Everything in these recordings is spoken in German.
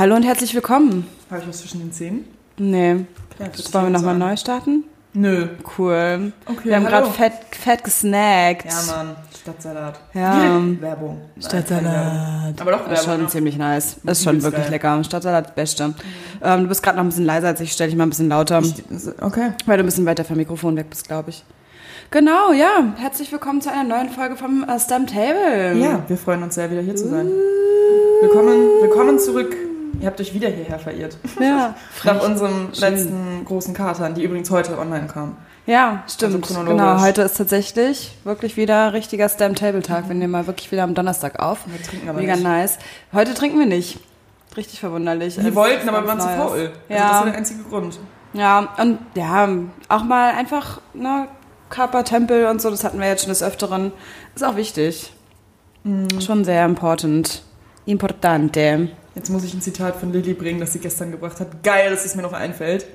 Hallo und herzlich willkommen. Habe ich was zwischen den Zähnen? Nee. Ja, Das wollen wir nochmal neu starten? Nö. Cool. Okay, wir haben gerade fett, fett gesnackt. Ja, Mann. Stadtsalat. Ja. Werbung. Stadtsalat. Werbung. Aber doch Das ist schon Werbung. ziemlich nice. Das ist schon wirklich geil. lecker. Stadtsalat das Beste. Ähm, du bist gerade noch ein bisschen leiser als ich. Stell dich mal ein bisschen lauter, Okay. weil du ein bisschen weiter vom Mikrofon weg bist, glaube ich. Genau, ja. Herzlich willkommen zu einer neuen Folge vom äh, Stamp Table. Ja, wir freuen uns sehr, wieder hier zu sein. Willkommen, willkommen zurück. Ihr habt euch wieder hierher verirrt. Ja, Nach unserem Schön. letzten großen Katern, die übrigens heute online kam. ja stimmt. Also genau, heute ist tatsächlich wirklich wieder richtiger Stamp Table Tag. Wir nehmen mal wirklich wieder am Donnerstag auf. Wir trinken aber Mega nicht. nice. Heute trinken wir nicht. Richtig verwunderlich. Wir Also, wollten, aber wir waren zu faul. Also Ja. Das war der einzige Grund. Ja, und ja, auch mal einfach, ne, Körpertempel und so, das hatten wir jetzt schon des Öfteren. Ist auch wichtig. Mhm. Schon sehr important. Importante. Jetzt muss ich ein Zitat von Lilly bringen, das sie gestern gebracht hat. Geil, dass es mir noch einfällt.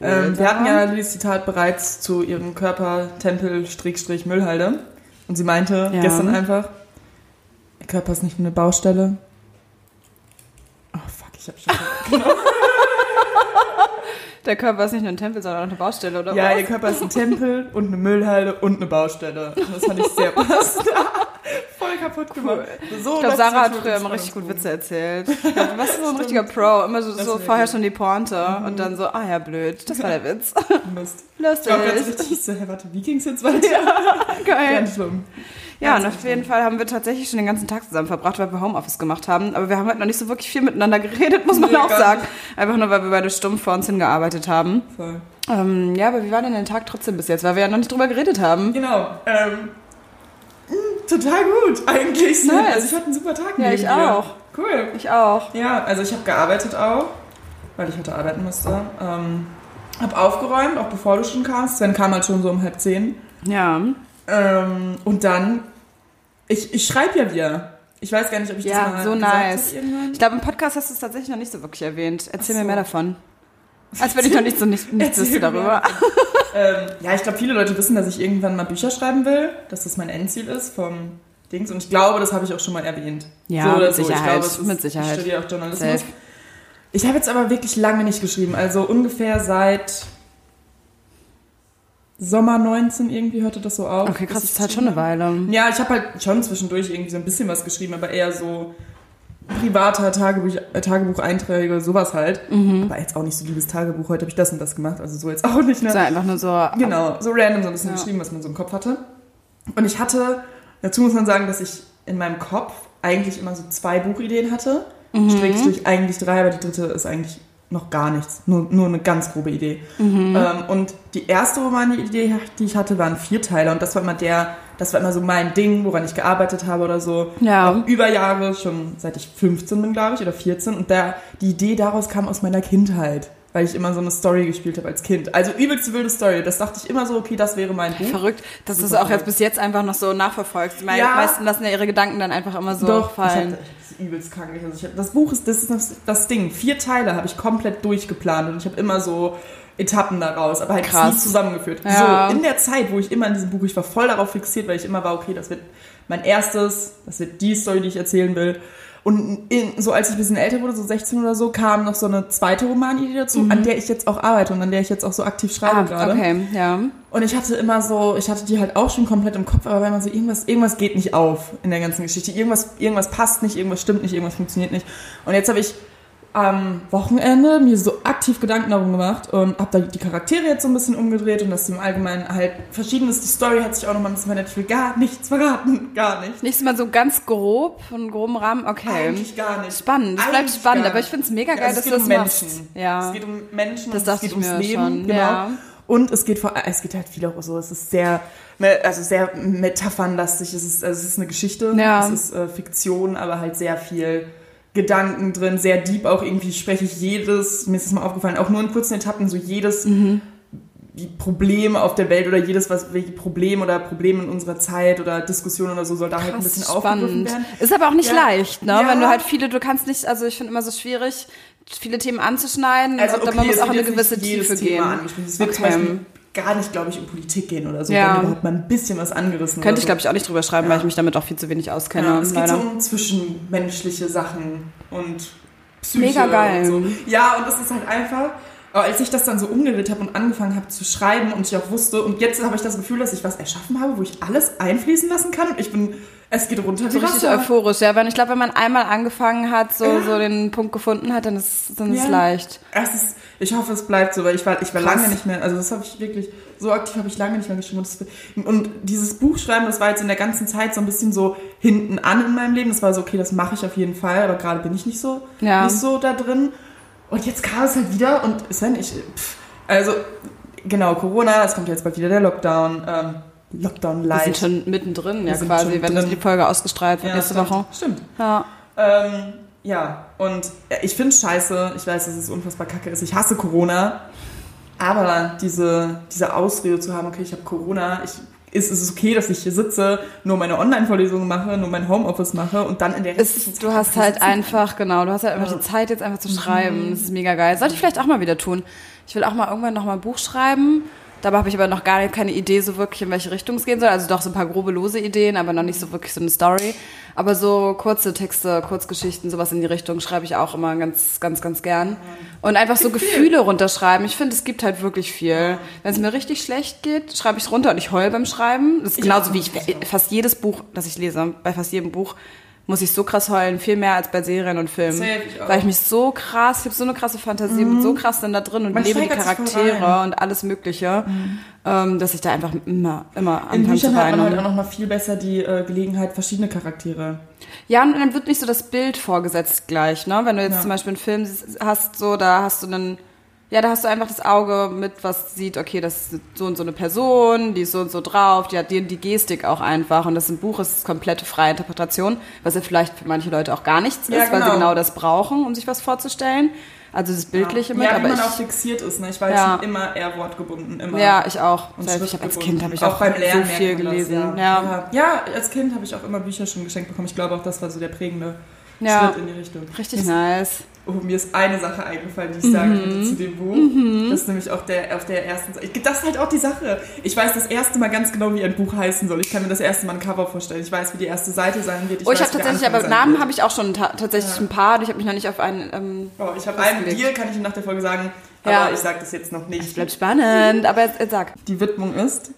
Cool, ähm, wir hatten ja Lillys Zitat bereits zu ihrem Körper Tempel Strich Müllhalde. Und sie meinte Ja. gestern einfach, ihr Körper ist nicht nur eine Baustelle. Oh fuck, ich hab schon. Der Körper ist nicht nur ein Tempel, sondern auch eine Baustelle, oder ja, was? ihr Körper ist ein Tempel und eine Müllhalde und eine Baustelle. Das fand ich sehr passend. Voll kaputt gemacht. So Ich glaube, Sarah hat früher immer richtig gut Witze erzählt. Glaub, du warst so ein richtiger Pro. Immer so, so ist vorher schon die Pointe und dann so, ah ja, blöd. Das war der Witz. Mist. Lustig. Ich war ganz richtig so, hey, warte, wie ging's jetzt weiter? Geil. Ganz schlimm. Ja, und auf jeden Fall haben wir tatsächlich schon den ganzen Tag zusammen verbracht, weil wir Homeoffice gemacht haben. Aber wir haben halt noch nicht so wirklich viel miteinander geredet, muss man Nee, auch sagen. Einfach nur, weil wir beide stumpf vor uns hingearbeitet haben. Voll. Ähm, ja, aber wie war denn der Tag trotzdem bis jetzt? Weil wir ja noch nicht drüber geredet haben. Genau. Ähm, mh, total gut, eigentlich. Nice. Also ich hatte einen super Tag Ja, ich dir. auch. Cool. Ich auch. Ja, also ich habe gearbeitet auch, weil ich heute arbeiten musste. Ähm, habe aufgeräumt, auch bevor du schon kamst. Sven kam halt schon so um halb zehn. Ja. Ähm, und dann, ich, ich schreibe ja wieder. Ich weiß gar nicht, ob ich Ja, das mal so nice. habe. Ich glaube, im Podcast hast du es tatsächlich noch nicht so wirklich erwähnt. Erzähl Ach mir so. mehr davon. Als wenn ich noch nicht so nicht, nichts wüsste darüber. ähm, ja, ich glaube, viele Leute wissen, dass ich irgendwann mal Bücher schreiben will, dass das mein Endziel ist vom Dings. Und ich glaube, das habe ich auch schon mal erwähnt. Ja, so oder mit so. Sicherheit, Ich glaube, ist, mit Sicherheit. Ich studiere auch Journalismus. Safe. Ich habe jetzt aber wirklich lange nicht geschrieben. Also ungefähr seit Sommer 19 irgendwie hörte das so auf. Okay, krass, das ist halt schon eine Weile. Ja, ich habe halt schon zwischendurch irgendwie so ein bisschen was geschrieben, aber eher so privater Tagebuch, äh, Tagebucheinträge, sowas halt. Mhm. Aber jetzt auch nicht so liebes Tagebuch. Heute habe ich das und das gemacht. Also so jetzt auch nicht. Ne? So einfach nur so. Genau, so random so ein bisschen Ja. geschrieben, was man so im Kopf hatte. Und ich hatte, dazu muss man sagen, dass ich in meinem Kopf eigentlich immer so zwei Buchideen hatte. Mhm. Schrägstrich eigentlich drei, aber die dritte ist eigentlich noch gar nichts. Nur, nur eine ganz grobe Idee. Mhm. Ähm, und die erste Romanidee, die ich hatte, waren Vierteiler. Und das war immer der, das war immer so mein Ding, woran ich gearbeitet habe oder so. Ja. Auch über Jahre, schon seit ich 15 bin, glaube ich, oder 14. Und da, die Idee daraus kam aus meiner Kindheit. Weil ich immer so eine Story gespielt habe als Kind. Also übelst wilde Story. Das dachte ich immer so, okay, das wäre mein Buch. Verrückt, dass du es auch jetzt bis jetzt einfach noch so nachverfolgst. Die mei- Ja. meisten lassen ja ihre Gedanken dann einfach immer so Doch, fallen. Ich hatte, das ist übelst krank. Also hab, das Buch ist, das ist das, das Ding. Vier Teile habe ich komplett durchgeplant und ich habe immer so Etappen daraus, aber halt Krass. nie zusammengeführt. Ja. So, in der Zeit, wo ich immer in diesem Buch, ich war voll darauf fixiert, weil ich immer war, okay, das wird mein erstes, das wird die Story, die ich erzählen will. Und in, so als ich ein bisschen älter wurde, so 16 oder so, kam noch so eine zweite Romanidee dazu, an der ich jetzt auch arbeite und an der ich jetzt auch so aktiv schreibe Mhm. Ah, gerade. okay, ja. Und ich hatte immer so, ich hatte die halt auch schon komplett im Kopf, aber wenn man so irgendwas, irgendwas geht nicht auf in der ganzen Geschichte. Irgendwas, irgendwas passt nicht, irgendwas stimmt nicht, irgendwas funktioniert nicht. Und jetzt habe ich am Wochenende mir so aktiv Gedanken darum gemacht und habe da die Charaktere jetzt so ein bisschen umgedreht und das im Allgemeinen halt verschiedenes. Die Story hat sich auch noch mal ein bisschen verändert. Ich will gar nichts verraten, gar nicht. Nächstes Mal so ganz grob, von groben Rahmen, okay. Eigentlich gar nicht. Spannend, es bleibt spannend, aber ich finde es mega Ja, geil, also dass es du geht das um machst. Menschen. Ja. Es geht um Menschen, Das es geht ums Leben, schon, genau. ja. Und es geht vor, es geht halt viel auch so, es ist sehr, also sehr metaphernlastig, es ist, also es ist eine Geschichte, Ja. es ist äh, Fiktion, aber halt sehr viel Gedanken drin, sehr deep auch irgendwie spreche ich jedes, mir ist es mal aufgefallen, auch nur in kurzen Etappen, so jedes Mhm. die Probleme auf der Welt oder jedes was welche Problem oder Probleme in unserer Zeit oder Diskussion oder so soll da halt ein bisschen aufgegriffen werden. Ist aber auch nicht Ja. leicht, ne? Ja. Wenn du halt viele, du kannst nicht, also ich finde immer so schwierig, viele Themen anzuschneiden. Also okay, man muss auch eine gewisse Tiefe Thema gehen. Es wird zum Okay. Beispiel gar nicht, glaube ich, um Politik gehen oder so, Ja. wenn überhaupt mal ein bisschen was angerissen Könnte ich, glaube ich, auch nicht drüber schreiben, Ja. weil ich mich damit auch viel zu wenig auskenne. ja, Es geht so leider. um zwischenmenschliche Sachen und Psyche Mega geil. Und so. Ja, und es ist halt einfach, als ich das dann so umgedreht habe und angefangen habe zu schreiben und ich auch wusste, und jetzt habe ich das Gefühl, dass ich was erschaffen habe, wo ich alles einfließen lassen kann und ich bin, es geht runter So richtig Wasser. euphorisch, ja. Weil ich glaube, wenn man einmal angefangen hat, so, so den Punkt gefunden hat, dann ist dann ist Ja. leicht. Es ist, ich hoffe, es bleibt so, weil ich war, ich war Krass. lange nicht mehr, also das habe ich wirklich, so aktiv habe ich lange nicht mehr geschrieben. Und, und dieses Buchschreiben, das war jetzt in der ganzen Zeit so ein bisschen so hinten an in meinem Leben. Das war so, okay, das mache ich auf jeden Fall, aber gerade bin ich nicht so, Ja. nicht so da drin. Und jetzt kam es halt wieder und Sven, ich, pff, also genau, Corona, es kommt jetzt bald wieder der Lockdown, ähm, Lockdown Wir light. sind schon mittendrin, ja, Wir quasi, wenn drin. die Folge ausgestrahlt wird Ja, nächste stimmt, Woche. Stimmt. Ja. Ähm, ja, und ich finde es scheiße. Ich weiß, dass es unfassbar kacke ist. Ich hasse Corona. Aber diese, diese Ausrede zu haben, okay, ich habe Corona, ich, ist es ist okay, dass ich hier sitze, nur meine Online-Vorlesungen mache, nur mein Homeoffice mache und dann in der restlichen Es, du hast halt einfach, genau, du hast halt einfach Ja. die Zeit jetzt einfach zu schreiben. Das ist mega geil. Sollte ich vielleicht auch mal wieder tun. Ich will auch mal irgendwann noch mal ein Buch schreiben. Dabei habe ich aber noch gar keine Idee so wirklich, in welche Richtung es gehen soll. Also doch so ein paar grobe lose Ideen, aber noch nicht so wirklich so eine Story. Aber so kurze Texte, Kurzgeschichten, sowas in die Richtung schreibe ich auch immer ganz, ganz, ganz gern. Und einfach so. Gefühle runterschreiben. Ich finde, es gibt halt wirklich viel. Wenn es mir richtig schlecht geht, schreibe ich es runter und ich heul beim Schreiben. Das ist genauso wie ich fast jedes Buch, das ich lese, bei fast jedem Buch muss ich so krass heulen, viel mehr als bei Serien und Filmen. Ich auch. Mhm. weil ich mich so krass, ich habe so eine krasse Fantasie, bin so krass dann da drin und Man lebe die Charaktere. Mhm. und alles Mögliche, ähm, dass ich da einfach immer, immer In anfange zu Büchern hat man halt auch noch mal viel besser die äh, Gelegenheit, verschiedene Charaktere. Ja, und dann wird nicht so das Bild vorgesetzt gleich, ne? Wenn du jetzt Ja. zum Beispiel einen Film hast, so, da hast du einen, ja, da hast du einfach das Auge mit, was sieht, okay, das ist so und so eine Person, die ist so und so drauf, die hat die, die Gestik auch einfach. Und das im Buch ist komplette freie Interpretation, was ja vielleicht für manche Leute auch gar nichts Ja, ist, weil sie genau. genau das brauchen, um sich was vorzustellen. Also das Bildliche mit, ja, wie aber man ich, auch fixiert ist. Ne? Ich war Ja. jetzt immer eher wortgebunden. Immer. ja, ich auch. Und Selbst, ich habe als. Kind habe ich auch, beim Lernen so viel man das, gelesen. ja. ja. Ja. ja, als Kind habe ich auch immer Bücher schon geschenkt bekommen. Ich glaube auch, das war so der prägende Ja. Schritt in die Richtung. Richtig Mir nice. Oh, mir ist eine Sache eingefallen, die ich sagen Mhm. könnte zu dem Buch. Das ist nämlich auch der, auf der ersten Seite. Das ist halt auch die Sache. Ich weiß das erste Mal ganz genau, wie ein Buch heißen soll. Ich kann mir das erste Mal ein Cover vorstellen. Ich weiß, wie die erste Seite sein wird. Oh, ich habe tatsächlich, aber Namen habe ich auch schon ta tatsächlich Ja. ein paar. Ich habe mich noch nicht auf einen. Ähm, Oh, ich habe einen. Deal, kann ich Ihnen nach der Folge sagen. Ja. Aber ich sage das jetzt noch nicht. bleibt spannend, aber jetzt, jetzt sag. Die Widmung ist,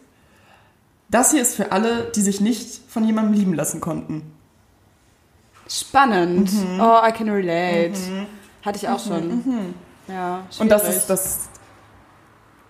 das hier ist für alle, die sich nicht von jemandem lieben lassen konnten. Spannend. Mhm. Oh, I can relate. Hatte ich auch schon. Ja, Und das ist das.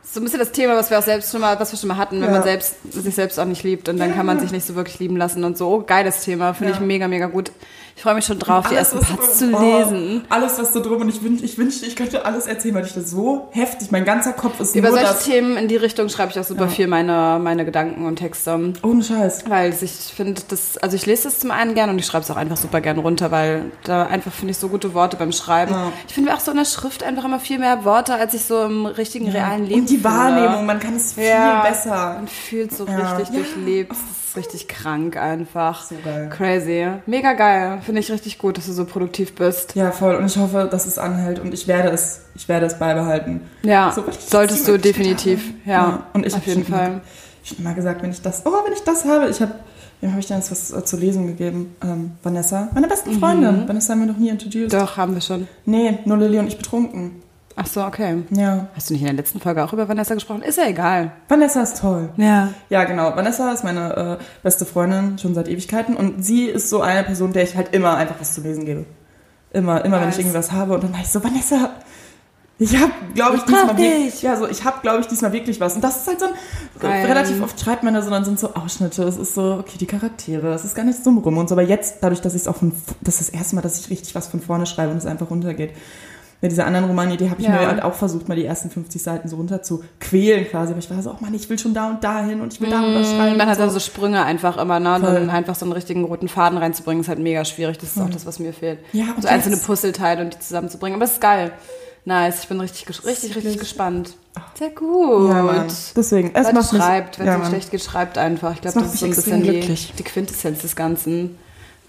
so ein bisschen das Thema, was wir auch selbst schon mal, was wir schon mal hatten, wenn Ja. man selbst sich selbst auch nicht liebt und dann kann man sich nicht so wirklich lieben lassen und so. Oh, geiles Thema, finde Ja. ich mega, mega gut. Ich freue mich schon drauf, die ersten Parts zu oh, lesen. Alles, was so drum und ich wünschte, ich, wünschte, ich könnte alles erzählen, weil ich das so heftig, mein ganzer Kopf ist Über nur solche das. Themen in die Richtung schreibe ich auch super Ja. viel meine, meine Gedanken und Texte. Ohne Scheiß. Weil ich finde das, also ich lese das zum einen gern und ich schreibe es auch einfach super gern runter, weil da einfach finde ich so gute Worte beim Schreiben. Ja. Ich finde auch so in der Schrift einfach immer viel mehr Worte, als ich so im richtigen, realen Leben Und die finde. Wahrnehmung, man kann es viel Ja. besser. Man fühlt so Ja. richtig Ja. durchlebt. Ist richtig krank einfach. So geil. Crazy. Mega geil. Finde ich richtig gut, dass du so produktiv bist. Ja, voll. Und ich hoffe, dass es anhält und ich werde es, ich werde es beibehalten. Ja, So, solltest du definitiv. habe. Ja, Und ich auf jeden schon Fall. Ich habe immer gesagt, wenn ich das, oh, wenn ich das habe, ich habe, wem habe ich denn jetzt was äh, zu lesen gegeben? Ähm, Vanessa, meine besten Freundin. Vanessa haben wir noch nie introduced. Mhm. Doch, haben wir schon. Nee, nur Lilly und ich betrunken. Ach so, okay. Ja. Hast du nicht in der letzten Folge auch über Vanessa gesprochen? Ist ja egal. Vanessa ist toll. Ja. Ja, genau. Vanessa ist meine äh, beste Freundin schon seit Ewigkeiten und sie ist so eine Person, der ich halt immer einfach was zu lesen gebe. Immer, immer, wenn ich Nice. irgendwie was habe und dann war ich so, Vanessa, ich habe, glaube ich, Ich diesmal wirklich, ja, so, ich habe, glaube ich, diesmal wirklich was. Und das ist halt so ein, Geil. relativ oft schreibt man da so, dann sind so Ausschnitte, es ist so, okay, die Charaktere, es ist gar nicht so rum und so. Aber jetzt, dadurch, dass ich es auch von, das ist das erste Mal, dass ich richtig was von vorne schreibe und es einfach runtergeht. Mit dieser anderen Romanidee habe ich Ja. mir halt auch versucht, mal die ersten 50 Seiten so runter zu quälen quasi. Aber ich war so, oh Mann, ich will schon da und da hin und ich will da und da schreiben. Man hat so. dann so Sprünge einfach immer, ne? Und Voll. dann einfach so einen richtigen roten Faden reinzubringen, ist halt mega schwierig. Das ist auch das, was mir fehlt. Ja, und so einzelne Puzzleteile und die zusammenzubringen. Aber es ist geil. Nice. Ich bin richtig, richtig, richtig gespannt. Sehr gut. Ja, Mann. Deswegen, es Leute, macht schreibt, wenn ja, es Mann. schlecht geht, schreibt einfach. Ich glaube, Das das, ist so ein bisschen die, die Quintessenz des Ganzen.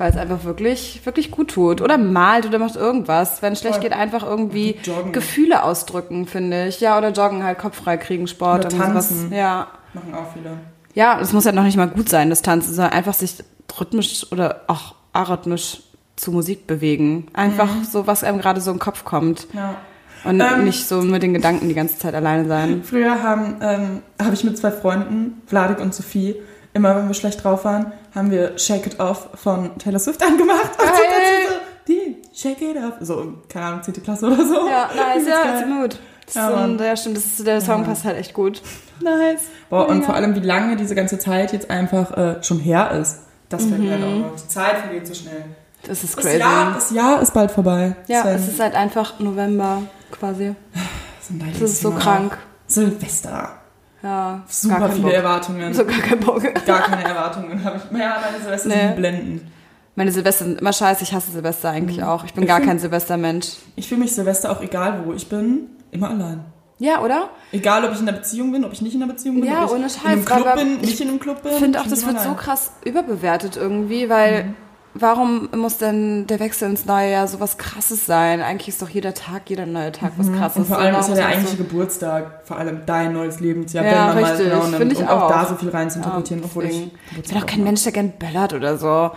Weil es einfach wirklich, wirklich gut tut. Oder malt oder macht irgendwas. Wenn es schlecht geht, einfach irgendwie Joggen. Gefühle ausdrücken, finde ich. Ja, oder joggen, halt Kopf frei kriegen, Sport. Oder tanzen. Ja. Machen auch viele. Ja, es muss ja noch nicht mal gut sein, das Tanzen, sondern einfach sich rhythmisch oder auch arrhythmisch zu Musik bewegen. Einfach so, was einem gerade so im Kopf kommt. Ja. Und Ähm. nicht so mit den Gedanken die ganze Zeit alleine sein. Früher haben, ähm, habe ich mit zwei Freunden, Vladik und Sophie, immer wenn wir schlecht drauf waren, haben wir Shake It Off von Taylor Swift angemacht. Und so, Geil. so, die Shake It Off. So, keine Ahnung, 10. Klasse oder so. Ja, nice, ja. Das Ja, ist so ein, ja, stimmt, das ist, der Song passt halt echt gut. Nice. Boah, und Mega. vor allem, wie lange diese ganze Zeit jetzt einfach äh, schon her ist. Das fällt mir halt Mhm. auch noch. Die Zeit vergeht so schnell. Das ist Das crazy. Jahr, das Jahr ist bald vorbei. ja, Sven. es ist halt einfach November quasi. das, Das ist so krank. Silvester. Ja, Super viele Bock. Erwartungen. So gar keinen Bock. Gar keine Erwartungen habe ich. Ja, meine Silvester Nee. sind blendend. Meine Silvester sind immer scheiße. Ich hasse Silvester eigentlich Mhm. auch. Ich bin Ich gar find- kein Silvestermensch. Ich fühle mich Silvester auch egal, wo ich bin, immer allein. Ja, oder? Egal, ob ich in einer Beziehung bin, ob ich nicht in einer Beziehung bin, Ja, ob ich ohne in Scheiß, einem Club bin, ich nicht in einem Club bin. Ich finde auch, das wird so allein. krass überbewertet irgendwie, weil Mhm. Warum muss denn der Wechsel ins neue Jahr so was krasses sein? Eigentlich ist doch jeder Tag, jeder neue Tag was krasses. Mhm. Und vor allem ist ja der eigentliche so- Geburtstag, vor allem dein neues Lebensjahr, Ja, wenn man richtig, mal genau nimmt. finde ich und auch, auch. da so viel rein zu interpretieren, Ja, obwohl ich deswegen. Ich Geburtstag bin auch kein. Mensch, der gern böllert oder so.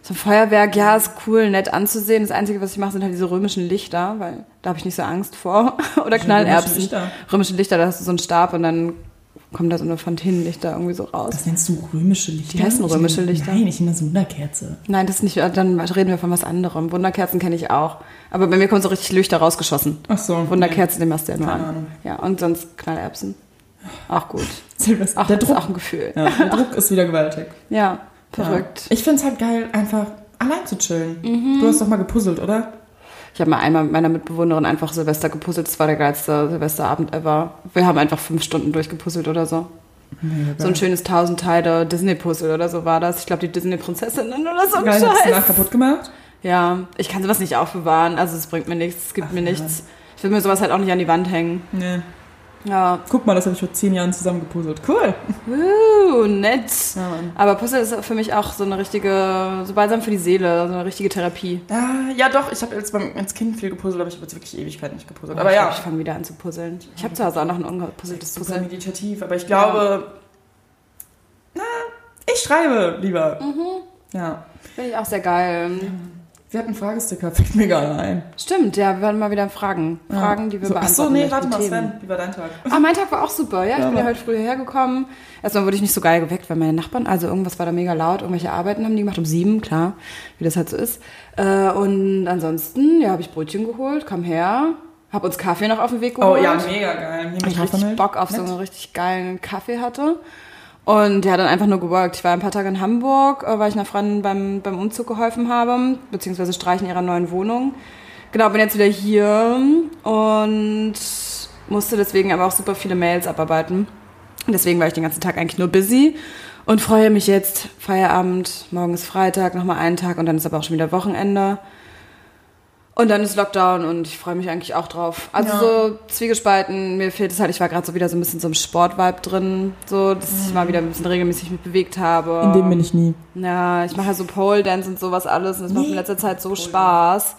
So ein Feuerwerk, ja, ist cool, nett anzusehen. Das Einzige, was ich mache, sind halt diese römischen Lichter, weil da habe ich nicht so Angst vor. oder Knallerbsen. römische Lichter? Römische Lichter, da hast du so einen Stab und dann kommen da so eine Fontänen-Lichter irgendwie so raus. Was nennst du römische Lichter? Die heißen römische Lichter. Nein, ich nenne das Wunderkerze. Nein, das ist nicht, dann reden wir von was anderem. Wunderkerzen kenne ich auch. Aber bei mir kommen so richtig Lichter rausgeschossen. Ach so. Wunderkerzen, den machst du ja nur Keine an. Ahnung. Ja, und sonst Knallerbsen. Auch gut. Silvester. Ach, der das Druck. ist auch ein Gefühl. Ja, der Druck ist wieder gewaltig. Ja, verrückt. Ja. Ich finde es halt geil, einfach allein zu chillen. Mhm. Du hast doch mal gepuzzelt, oder? Ich habe mal einmal mit meiner Mitbewohnerin einfach Silvester gepuzzelt. Das war der geilste Silvesterabend ever. Wir haben einfach fünf Stunden durchgepuzzelt oder so. So ein schönes tausend Teile Disney-Puzzle oder so war das. Ich glaube, die Disney-Prinzessinnen oder so Geil, hast du danach kaputt gemacht? Ja, ich kann sowas nicht aufbewahren. Also es bringt mir nichts, es gibt mir nichts. Ich will mir sowas halt auch nicht an die Wand hängen. Nee. Ja, Guck mal, das habe ich vor zehn Jahren zusammen gepuzzelt. Cool. uh, nett. Ja. Aber Puzzle ist für mich auch so eine richtige, so balsam für die Seele, so eine richtige Therapie. Ah, ja, doch, ich habe jetzt beim, als Kind viel gepuzzelt, aber ich habe jetzt wirklich Ewigkeit nicht gepuzzelt. Oh, aber ich ja, glaub, ich fange wieder an zu puzzeln. Ich habe zu Hause auch noch ein ungepuzzeltes super Puzzle. meditativ, aber ich glaube, na, ich schreibe lieber. Mhm. Ja. Finde ich auch sehr geil. Wir hatten Fragesticker, fällt mir gerade ein. Stimmt, ja, wir werden mal wieder Fragen. Fragen, die wir so, beantworten so, nee, warte mal. Sven, wie war dein Tag? Ah, mein Tag war auch super, ja. Ich Ja, bin ja heute früh hergekommen. Erstmal wurde ich nicht so geil geweckt, weil meine Nachbarn, also irgendwas war da mega laut, irgendwelche Arbeiten haben die gemacht, um sieben, klar, wie das halt so ist. Äh, und ansonsten, ja, habe ich Brötchen geholt, kam her, habe uns Kaffee noch auf den Weg Oh geholt. ja, mega geil. Weil ich richtig. Bock auf so Nett. einen richtig geilen Kaffee hatte. Und ja, dann einfach nur geworkt. Ich war ein paar Tage in Hamburg, äh, weil ich einer Freundin beim, beim Umzug geholfen habe, beziehungsweise Streichen ihrer neuen Wohnung. Genau, bin jetzt wieder hier und musste deswegen aber auch super viele Mails abarbeiten. Deswegen war ich den ganzen Tag eigentlich nur busy und freue mich jetzt. Feierabend, morgen ist Freitag, nochmal einen Tag und dann ist aber auch schon wieder Wochenende. Und dann ist Lockdown und ich freue mich eigentlich auch drauf. Also Ja. so zwiegespalten, mir fehlt es halt, ich war gerade so wieder so ein bisschen so im Sportvibe drin, so, dass ich mal wieder ein bisschen regelmäßig mich bewegt habe. In dem bin ich nie. Ja, ich mache ja so Pole Dance und sowas alles und das macht mir in letzter Zeit so Spaß.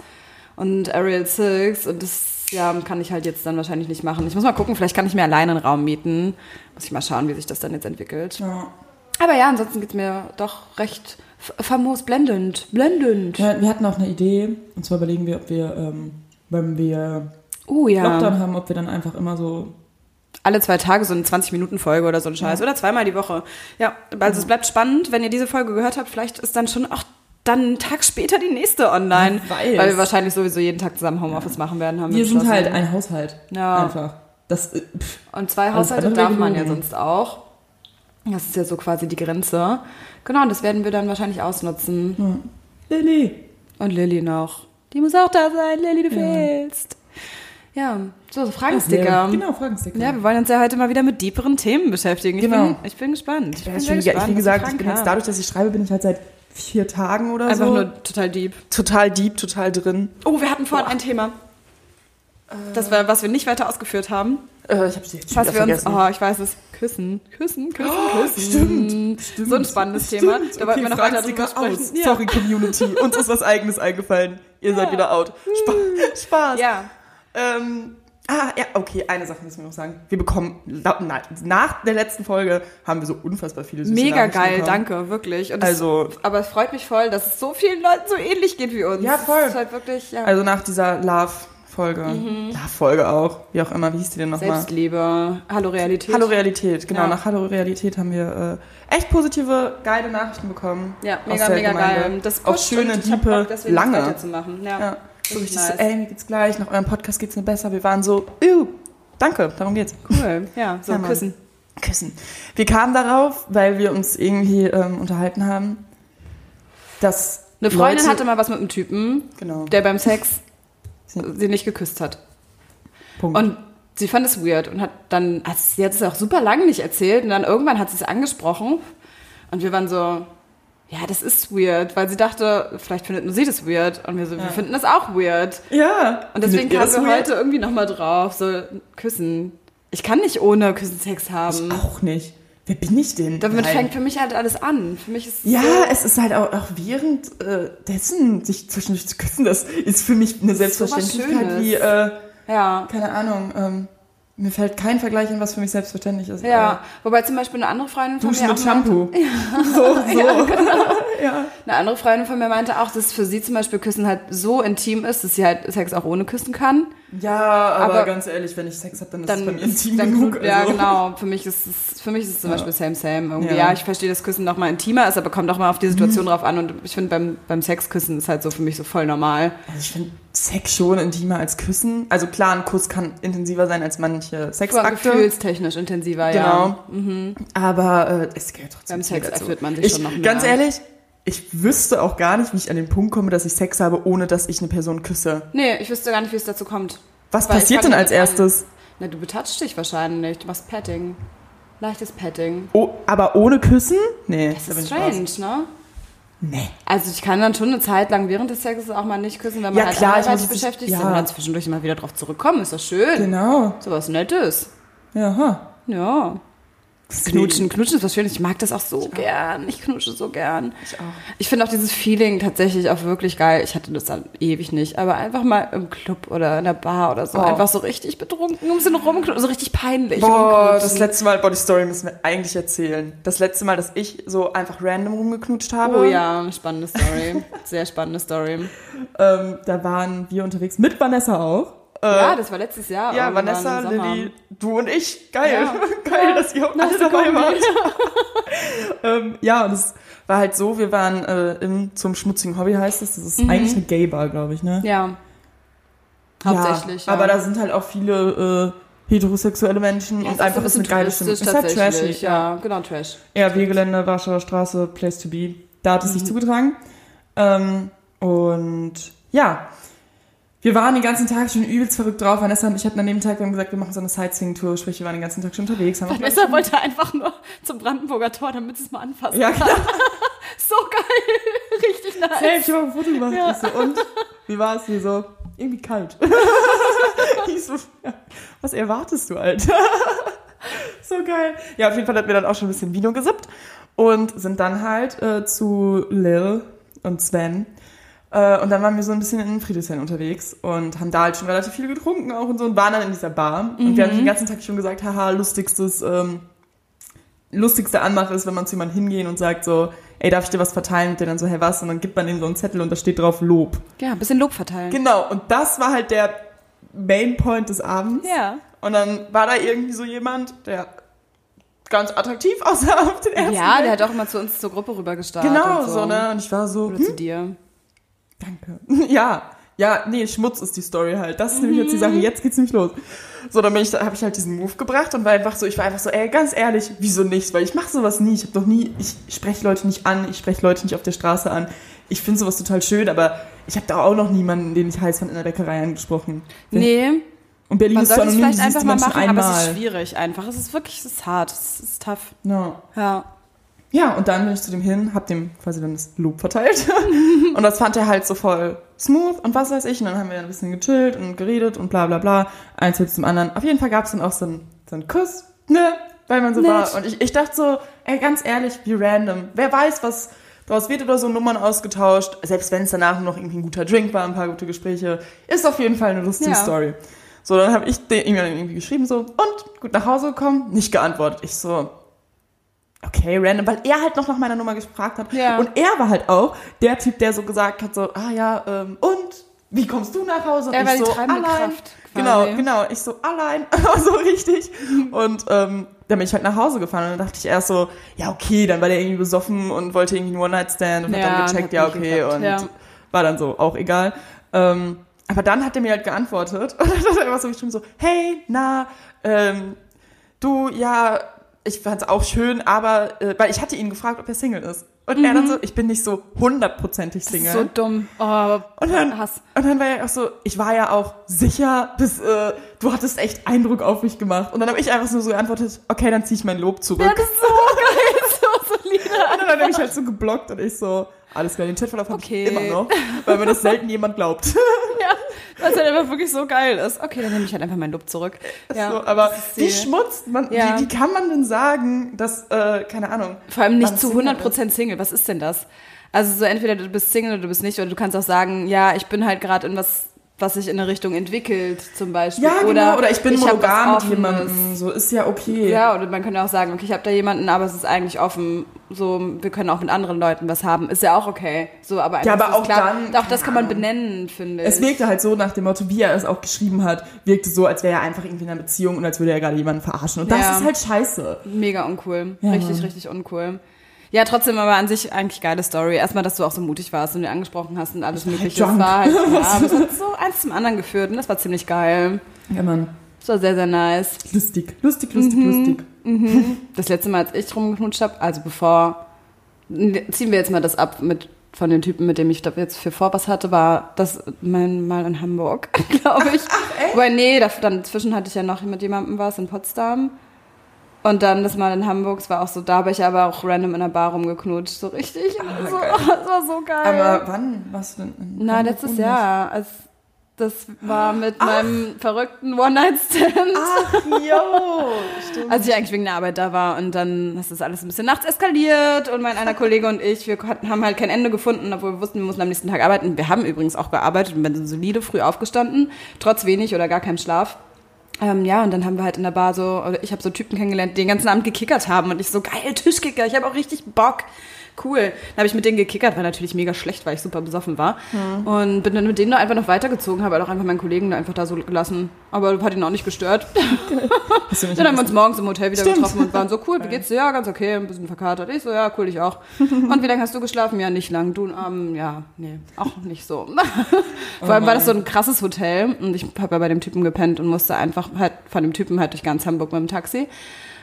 Und Ariel Six und das ja, kann ich halt jetzt dann wahrscheinlich nicht machen. Ich muss mal gucken, vielleicht kann ich mir alleine einen Raum mieten. Muss ich mal schauen, wie sich das dann jetzt entwickelt. Ja. Aber ja, ansonsten geht's mir doch recht famos blendend. Blendend. Ja, wir hatten auch eine Idee, und zwar überlegen wir, ob wir, ähm, wenn wir Uh, ja. Lockdown haben, ob wir dann einfach immer so alle zwei Tage so eine 20-Minuten-Folge oder so ein Scheiß. Oder zweimal die Woche. Ja, also es bleibt spannend. Wenn ihr diese Folge gehört habt, vielleicht ist dann schon auch dann einen Tag später die nächste online. Weil wir wahrscheinlich sowieso jeden Tag zusammen Homeoffice machen werden. Haben Wir sind halt ein Haushalt. Ja. Einfach. Das, äh, pff, Und zwei Haushalte darf man ja sonst auch. Das ist ja so quasi die Grenze. Genau, und das werden wir dann wahrscheinlich ausnutzen. Lilly. Und Lilly noch. Die muss auch da sein. Lilly, du fehlst. Ja, so, so Fragensticker. Genau, Fragensticker. Ja, wir wollen uns ja heute mal wieder mit deeperen Themen beschäftigen. Ich, Genau. bin, ich bin gespannt. Ich Ja, bin ich, sehr bin, gespannt, wie was gesagt, ich bin jetzt dadurch, dass ich schreibe, bin ich halt seit vier Tagen oder Einfach so. nur total deep. total deep, total drin. Oh, wir hatten vorhin ein Thema. Das war, was wir nicht weiter ausgeführt haben. Äh, ich hab's jetzt schon Was wir uns, vergessen. oh, ich weiß es, küssen, küssen, küssen, Oh, küssen. stimmt, stimmt. So ein spannendes Thema. Stimmt. Da wollten wir noch weiter drüber sprechen. Ja. Sorry, Community. Uns ist was Eigenes eingefallen. Ihr seid wieder out. Spa Spaß. Ja. Ähm, Ah, ja, okay, eine Sache müssen wir noch sagen. Wir bekommen, na, nach der letzten Folge haben wir so unfassbar viele süße Mega geil, bekommen. danke, wirklich. Und Also- es, aber es freut mich voll, dass es so vielen Leuten so ähnlich geht wie uns. Ja, voll. Das halt wirklich, ja. Also nach dieser Love-Folge. Love-Folge auch. Wie auch immer, wie hieß die denn nochmal? Selbstliebe, Hallo Realität. Hallo Realität, genau. Ja. Nach Hallo Realität haben wir äh, echt positive, geile Nachrichten bekommen. Ja, mega, mega Gemeinde. geil. Das auch schöne, diepe, lange. weiterzumachen. Ja, Ja, so richtig nice. so, ey, mir geht's gleich, nach eurem Podcast geht's mir besser. Wir waren so, ew, danke, darum geht's. Cool, ja, so Ja, küssen. Küssen. Wir kamen darauf, weil wir uns irgendwie ähm, unterhalten haben, dass Eine Freundin Leute, hatte mal was mit einem Typen, genau, der beim Sex Sie- nicht geküsst hat. Punkt. Und sie fand es weird und hat dann, hat sie hat es auch super lange nicht erzählt und dann irgendwann hat sie es angesprochen und wir waren so, ja, das ist weird, weil sie dachte, vielleicht findet nur sie das weird und wir so, wir finden das auch weird. ja. Und deswegen kamen wir weird? heute irgendwie nochmal drauf, so küssen. Ich kann nicht ohne Küssen Sex Ich haben. auch nicht. Wer bin ich denn? Damit Nein. fängt für mich halt alles an. Für mich ist Ja, so, es ist halt auch, auch während äh, dessen sich zwischendurch zu küssen, das ist für mich eine Selbstverständlichkeit wie, äh, ja. keine Ahnung, ähm, mir fällt kein Vergleich an, was für mich selbstverständlich ist. Ja, wobei zum Beispiel eine andere Freundin von Duschen mir mit auch Shampoo. So, so. Ja, Eine andere Freundin von mir meinte auch, dass für sie zum Beispiel Küssen halt so intim ist, dass sie halt Sex auch ohne küssen kann. Ja aber, Aber- ganz ehrlich, wenn ich Sex habe, dann ist Dann es bei mir ist- intim dann genug. gut, Ja, also. genau. Für mich ist es, für mich ist es zum Ja. Beispiel same same irgendwie. Ja. Ja, ich verstehe, dass Küssen noch mal intimer ist, aber kommt auch mal auf die Situation drauf an. Und ich finde beim, beim Sexküssen ist halt so für mich so voll normal. Also ich finde Sex schon intimer als Küssen. Also klar, ein Kuss kann intensiver sein als manche Sexakte. gefühlstechnisch intensiver, ja. Genau. Aber äh, es gehört trotzdem Beim Sex erfüllt man sich ich, schon noch mehr. Ganz ehrlich, ich wüsste auch gar nicht, wie ich an den Punkt komme, dass ich Sex habe, ohne dass ich eine Person küsse. Nee, ich wüsste gar nicht, wie es dazu kommt. Was Weil passiert denn als an. erstes? Na, du betatscht dich wahrscheinlich. Du machst Petting. Leichtes Petting. Oh, aber ohne Küssen? Nee. Das ist ich raus. strange, ne? Nee. Also ich kann dann schon eine Zeit lang während des Sexes auch mal nicht küssen, wenn man Ja, halt klar, ich anderweitig beschäftigt ja. ist und dann zwischendurch mal wieder drauf zurückkommen. Ist doch schön. Genau. So was Nettes. Ja. Ja. Knutschen, knutschen ist was Schönes. Ich mag das auch so gern. Ich knutsche so gern. Ich auch. Ich finde auch dieses Feeling tatsächlich auch wirklich geil. Ich hatte das dann ewig nicht, aber einfach mal im Club oder in der Bar oder so. Oh. Einfach so richtig betrunken, ein bisschen rumknutschen, so richtig peinlich. Boah, das letzte Mal, Body Story müssen wir eigentlich erzählen. Das letzte Mal, dass ich so einfach random rumgeknutscht habe. Oh ja, spannende Story. Sehr spannende Story. Ähm, da waren wir unterwegs mit Vanessa auch. Äh, Ja, das war letztes Jahr. Ja, Vanessa. Lilly, du und ich. Geil. Ja. Geil, dass ihr auch alle dabei wart. ähm, ja, und es war halt so, wir waren äh, im, zum schmutzigen Hobby heißt es. Das ist eigentlich eine Gay-Bar, glaube ich, ne? Ja. Hauptsächlich. Ja, Aber da sind halt auch viele äh, heterosexuelle Menschen Ja, und einfach ist ein eine geile Stimmung. Ist halt trashig, ja. Ja, genau, Trash. RW-Gelände, Warschauer Straße, Place to be. Da hat es Mhm. sich zugetragen. Ähm, und ja, wir waren den ganzen Tag schon übelst verrückt drauf. Vanessa und ich hatten an dem Tag haben gesagt, wir machen so eine Sightseeing-Tour. Sprich, wir waren den ganzen Tag schon unterwegs. Haben Vanessa wollte einfach nur zum Brandenburger Tor, damit sie es mal anfassen ja, kann. klar. So geil. Richtig nice. Hey, ich habe ein Foto gemacht. Ja. So, und? Wie war es? Wie so, irgendwie kalt. so, ja, was erwartest du, Alter? so geil. Ja, auf jeden Fall hatten wir dann auch schon ein bisschen Vino gesippt und sind dann halt äh, zu Lil und Sven. Äh, und dann waren wir so ein bisschen in Friedrichshain unterwegs und haben da halt schon relativ viel getrunken auch und so und waren dann in dieser Bar. Und wir haben den ganzen Tag schon gesagt, haha, lustigstes, ähm, lustigste Anmache ist, wenn man zu jemandem hingehen und sagt so, ey, darf ich dir was verteilen? Und der dann so, hey, was? Und dann gibt man ihm so einen Zettel und da steht drauf Lob. Ja, ein bisschen Lob verteilen. Genau, und das war halt der Main Point des Abends. Ja. Und dann war da irgendwie so jemand, der ganz attraktiv aussah auf den ersten Ja, Blick. der hat auch immer zu uns zur Gruppe rübergestartet. Genau, und so, ne? Und ich war so, Oder hm, zu dir. Danke. Ja, ja, nee, Schmutz ist die Story halt. Das ist nämlich jetzt die Sache. Jetzt geht's nämlich los. So, dann bin ich, habe ich halt diesen Move gebracht und war einfach so, ich war einfach so, ey, ganz ehrlich, wieso nicht? Weil ich mache sowas nie. Ich habe doch nie, ich spreche Leute nicht an, ich spreche Leute nicht auf der Straße an. Ich finde sowas total schön, aber ich habe da auch noch niemanden, den ich heiß fand, in der Bäckerei angesprochen. Nee, Und Berlin man ist so sollte es vielleicht einfach mal machen, aber es ist einmal. schwierig einfach. Es ist wirklich, es ist hart, es ist tough. Ja. Ja. Ja, und dann bin ich zu dem hin, hab dem quasi dann das Lob verteilt. und das fand er halt so voll smooth und was weiß ich. Und dann haben wir ein bisschen gechillt und geredet und bla bla bla. Eins wird zum anderen. Auf jeden Fall gab's dann auch so einen, so einen Kuss, ne? Weil man so Nett. war. Und ich, ich dachte so, ey, ganz ehrlich, wie random. Wer weiß, was draus wird oder so Nummern ausgetauscht. Selbst wenn es danach noch irgendwie ein guter Drink war, ein paar gute Gespräche. Ist auf jeden Fall eine lustige Ja. Story. So, dann habe ich den, ihm dann irgendwie geschrieben, so, und gut nach Hause gekommen, nicht geantwortet. Ich so, okay, random, weil er halt noch nach meiner Nummer gefragt hat. Ja. Und er war halt auch der Typ, der so gesagt hat, so, ah ja, ähm, und wie kommst du nach Hause? Und Er war ich die so, treibende allein. Kraft. Genau, genau. Ich so, allein, so richtig. Und ähm, dann bin ich halt nach Hause gefahren und dann dachte ich erst so, ja, okay, dann war der irgendwie besoffen und wollte irgendwie einen One-Night-Stand und Ja, hat dann gecheckt, ja, okay, geklappt, und ja. war dann so, auch egal. Ähm, aber dann hat er mir halt geantwortet und dann hat er einfach so geschrieben so, hey, na, ähm, du, ja, ich fand's auch schön, aber, äh, weil ich hatte ihn gefragt, ob er Single ist. Und er dann so, ich bin nicht so hundertprozentig Single. Mhm. So dumm. Oh, Und dann, Hass. und dann war er auch so, ich war ja auch sicher, bis, äh, du hattest echt Eindruck auf mich gemacht. Und dann habe ich einfach nur so geantwortet, okay, dann ziehe ich mein Lob zurück. Ja, das ist so geil, so solide. und dann hat er mich halt so geblockt und ich so, alles klar, den Chatverlauf habe Okay. ich immer noch, weil mir das selten jemand glaubt. Es halt einfach wirklich so geil ist. Okay, dann nehme ich halt einfach mein Lob zurück. Ja, so, aber wie die- schmutzt man, Ja. wie, wie kann man denn sagen, dass, äh, keine Ahnung. Vor allem nicht zu Single 100% Single. Was ist denn das? Also so entweder du bist Single oder du bist nicht. Oder du kannst auch sagen, ja, ich bin halt gerade in was, was sich in eine Richtung entwickelt, zum Beispiel. Ja, genau, oder, oder ich bin was monogam mit jemandem, so ist ja okay. Ja, oder man könnte auch sagen, okay, ich habe da jemanden, aber es ist eigentlich offen. So, wir können auch mit anderen Leuten was haben. Ist ja auch okay. So, aber Ja, einfach aber auch klar, dann, Auch das kann man benennen, finde Es ich. wirkte halt so nach dem Motto, wie er es auch geschrieben hat, wirkte so, als wäre er einfach irgendwie in einer Beziehung und als würde er gerade jemanden verarschen. Und das Ja. ist halt scheiße. Mega uncool. Ja, richtig, richtig uncool. Ja, trotzdem aber an sich eigentlich geile Story. Erstmal, dass du auch so mutig warst und mir angesprochen hast und alles mögliche. drunk. Das war halt, ja, aber es hat so eins zum anderen geführt und das war ziemlich geil. Ja, Mann. Das war sehr, sehr nice. Lustig, lustig, lustig, Mhm. lustig. Das letzte Mal, als ich rumgeknutscht habe, also bevor, ziehen wir jetzt mal das ab mit von den Typen, mit dem ich da jetzt für vor was hatte, war das mein Mal in Hamburg, glaube ich. Ach, echt? Wobei, nee, da, dann dazwischen hatte ich ja noch mit jemandem was in Potsdam. Und dann das Mal in Hamburg, es war auch so, da habe ich aber auch random in der Bar rumgeknutscht, so richtig. so, geil. das war so geil. Aber wann warst du denn? Na, Hamburg letztes Jahr, als das war mit meinem verrückten One-Night-Stand. Ach, yo, stimmt. Als ich eigentlich wegen der Arbeit da war und dann ist das alles ein bisschen nachts eskaliert und mein einer Kollege und ich, wir hatten, haben halt kein Ende gefunden, obwohl wir wussten, wir mussten am nächsten Tag arbeiten. Wir haben übrigens auch gearbeitet und wir sind solide früh aufgestanden, trotz wenig oder gar keinem Schlaf. Ähm, ja, und dann haben wir halt in der Bar so, oder ich habe so Typen kennengelernt, die den ganzen Abend gekickert haben und ich so, geil, Tischkicker, ich habe auch richtig Bock. Cool. Dann habe ich mit denen gekickert, war natürlich mega schlecht, weil ich super besoffen war. Und bin dann mit denen da einfach noch weitergezogen, habe halt auch einfach meinen Kollegen da einfach da so gelassen. Aber hat ihn auch nicht gestört. Dann haben wir uns morgens im Hotel wieder Stimmt. getroffen und waren so, cool, wie geht's dir? Ja, ganz okay, ein bisschen verkatert. Ich so, ja, cool, ich auch. Und wie lange hast du geschlafen? Ja, nicht lang. Du, ähm, ja, nee, auch nicht so. Vor allem war das so ein krasses Hotel und ich habe ja bei dem Typen gepennt und musste einfach halt von dem Typen halt durch ganz Hamburg mit dem Taxi.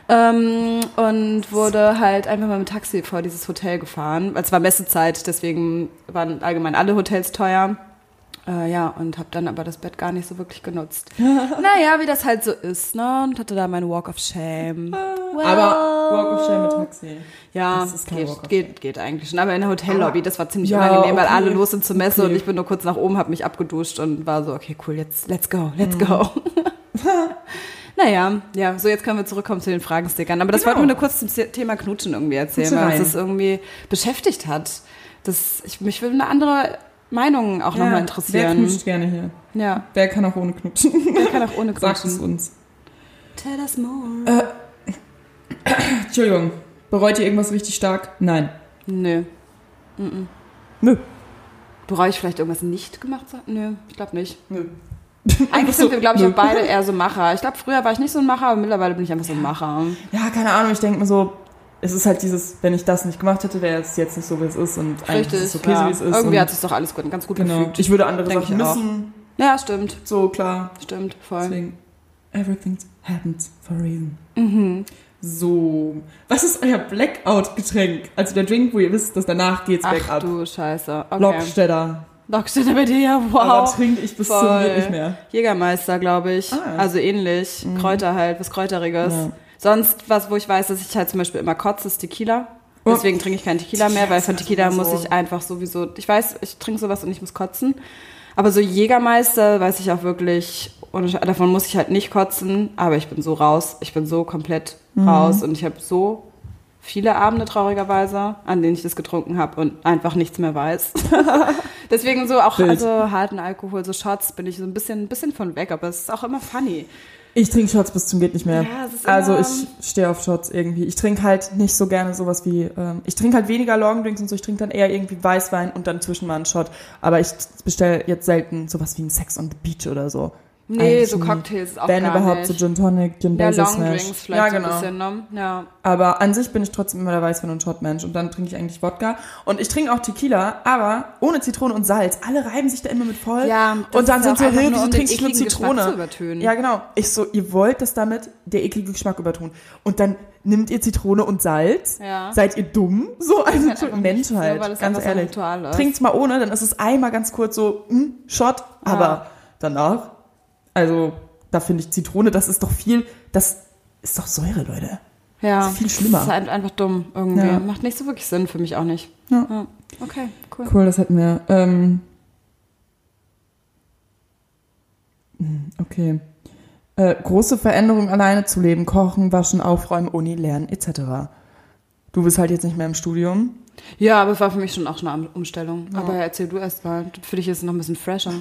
Ähm, und wurde halt einfach mal mit dem Taxi vor dieses Hotel gefahren. weil Es war Messezeit, deswegen waren allgemein alle Hotels teuer. Äh, ja, und habe dann aber das Bett gar nicht so wirklich genutzt. naja, wie das halt so ist, ne? Und hatte da meinen Walk of Shame. Well. Aber Walk of Shame mit Taxi. Ja, Das ist kein geht, geht, geht eigentlich schon. Aber in der Hotellobby, das war ziemlich Ja, unangenehm, weil okay. alle los sind zur Messe Okay. und ich bin nur kurz nach oben, habe mich abgeduscht und war so, okay, cool, jetzt let's go, let's go. naja, ja, so jetzt können wir zurückkommen zu den Fragenstickern. Aber das Genau. wollten wir nur kurz zum Thema Knutschen irgendwie erzählen, weil uns das irgendwie beschäftigt hat. Das, ich, mich würde eine andere Meinung auch nochmal Wer interessieren. knutscht gerne hier? Ja, Wer kann auch ohne knutschen? wer kann auch ohne Sagt es knutschen. uns. Tell us more. Entschuldigung, bereut ihr irgendwas richtig stark? Nein. Nö. Nö. Bereue ich vielleicht irgendwas nicht gemacht? Nö, ich glaube nicht. Nö. Eigentlich sind wir, glaube ich, auch beide eher so Macher. Ich glaube, früher war ich nicht so ein Macher, aber mittlerweile bin ich einfach so ein Macher. Ja, keine Ahnung, ich denke mir so, es ist halt dieses, wenn ich das nicht gemacht hätte, wäre es jetzt nicht so, wie es ist und eigentlich Richtig. ist es okay, ja. so wie es ist. Irgendwie hat sich doch alles gut, ganz gut genau. gefügt. Ich würde andere Denk Sachen missen, Ja, stimmt. so klar. Stimmt, voll. Deswegen, everything happens for a reason. Mhm. So, was ist euer Blackout-Getränk? Also der Drink, wo ihr wisst, dass danach geht's Ach bergab. du Scheiße. Okay. Lockstädter. Lockstädter bei dir, ja, wow. Aber trinke ich bis zum geht nicht mehr. Jägermeister, glaube ich. Ah. Also ähnlich. Kräuter halt, was Kräuteriges. Ja. Sonst, was, wo ich weiß, dass ich halt zum Beispiel immer kotze, ist Tequila. Oh. Deswegen trinke ich keinen Tequila mehr, weil von Tequila muss so. ich einfach sowieso, ich weiß, ich trinke sowas und ich muss kotzen. Aber so Jägermeister weiß ich auch wirklich, und davon muss ich halt nicht kotzen, aber ich bin so raus. Ich bin so komplett Mhm. raus und ich habe so viele Abende traurigerweise, an denen ich das getrunken habe und einfach nichts mehr weiß. Deswegen so auch also harten Alkohol, so Shots bin ich so ein bisschen, ein bisschen von weg, aber es ist auch immer funny. Ich trinke Shots bis zum geht nicht mehr. Ja, es ist also immer- ich stehe auf Shots irgendwie. Ich trinke halt nicht so gerne sowas wie, ähm, ich trinke halt weniger Longdrinks und so. Ich trinke dann eher irgendwie Weißwein und dann zwischen mal einen Shot. Aber ich bestelle jetzt selten sowas wie ein Sex on the Beach oder so. Nee, so. Cocktails auch Wenn gar überhaupt nicht. so Gin Tonic, Gin ja, Basil Long Smash. Drinks vielleicht ja, so genau. ein bisschen, ne? Ja. Aber an sich bin ich trotzdem immer der Weißwein- und Shotmensch. Und dann trinke ich eigentlich Wodka. Und ich trinke auch Tequila, aber ohne Zitrone und Salz. Alle reiben sich da immer mit voll. Ja, das und dann sind so, hey, wieso trinkst du nur Zitrone? Ja, genau. Ich so, ihr wollt das damit der eklige Geschmack übertun. Und dann nimmt ihr Zitrone und Salz. Ja. Seid ihr dumm? So, also halt einfach Mensch halt. weil das ganz so ehrlich. Ist. Trinkt's mal ohne, dann ist es einmal ganz kurz so, hm, Shot. Aber danach, also, da finde ich Zitrone, das ist doch viel, das ist doch Säure, Leute. Ja. Das ist viel schlimmer. Das ist halt einfach dumm irgendwie. Ja. Macht nicht so wirklich Sinn für mich auch nicht. Ja. Okay, cool. Cool, das hätten wir. Ähm, hm, okay. Äh, große Veränderung alleine zu leben, kochen, waschen, aufräumen, Uni, lernen, etc. Du bist halt jetzt nicht mehr im Studium. Ja, aber es war für mich schon auch schon eine Umstellung. Aber erzähl du erst mal. Für dich ist es noch ein bisschen fresher.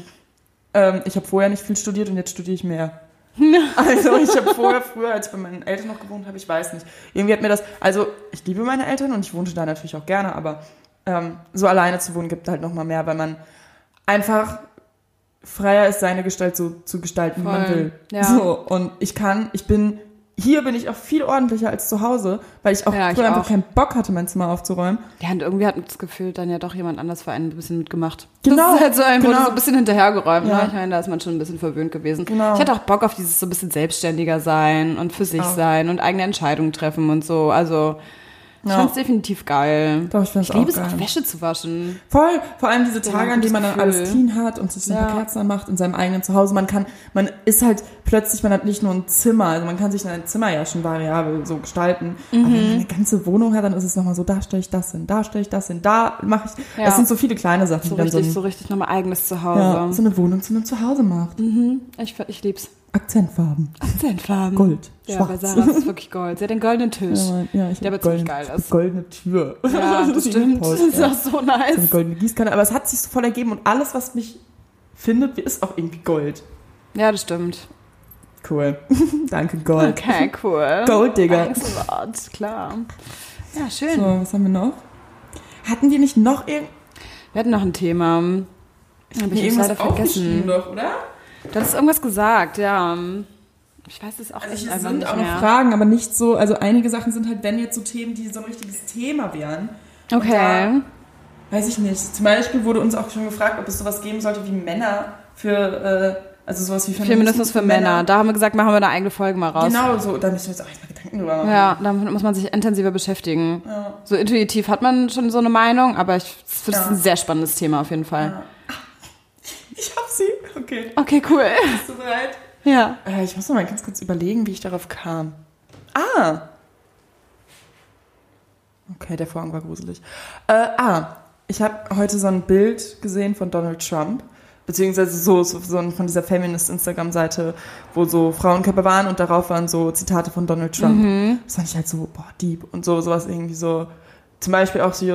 Ähm, ich habe vorher nicht viel studiert und jetzt studiere ich mehr. also ich habe vorher, früher, als ich bei meinen Eltern noch gewohnt habe, ich weiß nicht. Irgendwie hat mir das, also ich liebe meine Eltern und ich wohnte da natürlich auch gerne, aber ähm, so alleine zu wohnen gibt halt noch mal mehr, weil man einfach freier ist, seine Gestalt so zu gestalten, wie man Voll, will. ja. So, und ich kann, ich bin, hier bin ich auch viel ordentlicher als zu Hause, weil ich auch Ja, ich einfach auch. keinen Bock hatte, mein Zimmer aufzuräumen. Ja, und irgendwie hat das Gefühl dann ja doch jemand anders für einen ein bisschen mitgemacht. Genau, Das ist halt so ein, genau. so ein bisschen hinterhergeräumt. Ja. Ne? Ich meine, da ist man schon ein bisschen verwöhnt gewesen. Genau. Ich hatte auch Bock auf dieses so ein bisschen selbstständiger sein und für sich Auch. sein und eigene Entscheidungen treffen und so. Also, ich Ja. fand's definitiv geil. Doch, ich ich liebe es auch, Wäsche zu waschen. Voll, vor allem diese Tage, an denen man dann alles clean hat und sich so Ja. Kerzen anmacht in seinem eigenen Zuhause. Man kann, man ist halt plötzlich, man hat nicht nur ein Zimmer, also man kann sich ein Zimmer ja schon variabel so gestalten. Aber wenn man eine ganze Wohnung hat, dann ist es nochmal so, da stelle ich das hin, da stelle ich das hin, da mache ich. Ja. Das sind so viele kleine Sachen, So die dann so, richtig, ein, so richtig nochmal eigenes Zuhause. ja, so eine Wohnung zu einem Zuhause macht. Ich, ich lieb's. Akzentfarben, Akzentfarben. Gold, Ja, bei schwarz. Sarah ist es wirklich Gold. Sie hat den goldenen Tisch. Ja, ja, ich Der aber ziemlich goldene- geil ist. Goldene Tür. Ja, das stimmt. Post, Das ist ja. auch so So eine nice. goldene Gießkanne, aber es hat sich so voll ergeben und alles, was mich findet, ist auch irgendwie Gold. Ja, das stimmt. Cool. Danke, Gold. Okay, cool. Gold, Digga. Thanks klar. Ja, schön. So, was haben wir noch? Hatten die nicht noch irgend Wir hatten noch ein Thema. Hab ich jetzt leider vergessen. Doch, oder? Du hast irgendwas gesagt, ja. Ich weiß es auch Also hier einfach sind nicht auch noch. Fragen, aber nicht so, also einige Sachen sind halt, wenn jetzt so Themen, die so ein richtiges Thema wären. Okay. Da, weiß ich nicht. Zum Beispiel wurde uns auch schon gefragt, ob es sowas geben sollte wie Männer für, äh, also sowas wie Feminismus für Männer. Da haben wir gesagt, machen wir eine eigene Folge mal raus. Genau, so, da müssen wir jetzt auch echt mal Gedanken drüber machen. Ja, damit muss man sich intensiver beschäftigen. Ja. So intuitiv hat man schon so eine Meinung, aber ich finde es Ja. ein sehr spannendes Thema auf jeden Fall. Sie. Okay. Okay, cool. Bist du bereit? Ja. Äh, ich muss noch mal ganz kurz überlegen, wie ich darauf kam. Ah! Okay, der Vorhang war gruselig. Äh, ah, ich habe heute so ein Bild gesehen von Donald Trump, beziehungsweise so, so, so von dieser Feminist-Instagram-Seite, wo so Frauenkörper waren und darauf waren so Zitate von Donald Trump. Mhm. Das fand ich halt so, boah, deep und so, sowas irgendwie so. Zum Beispiel auch so,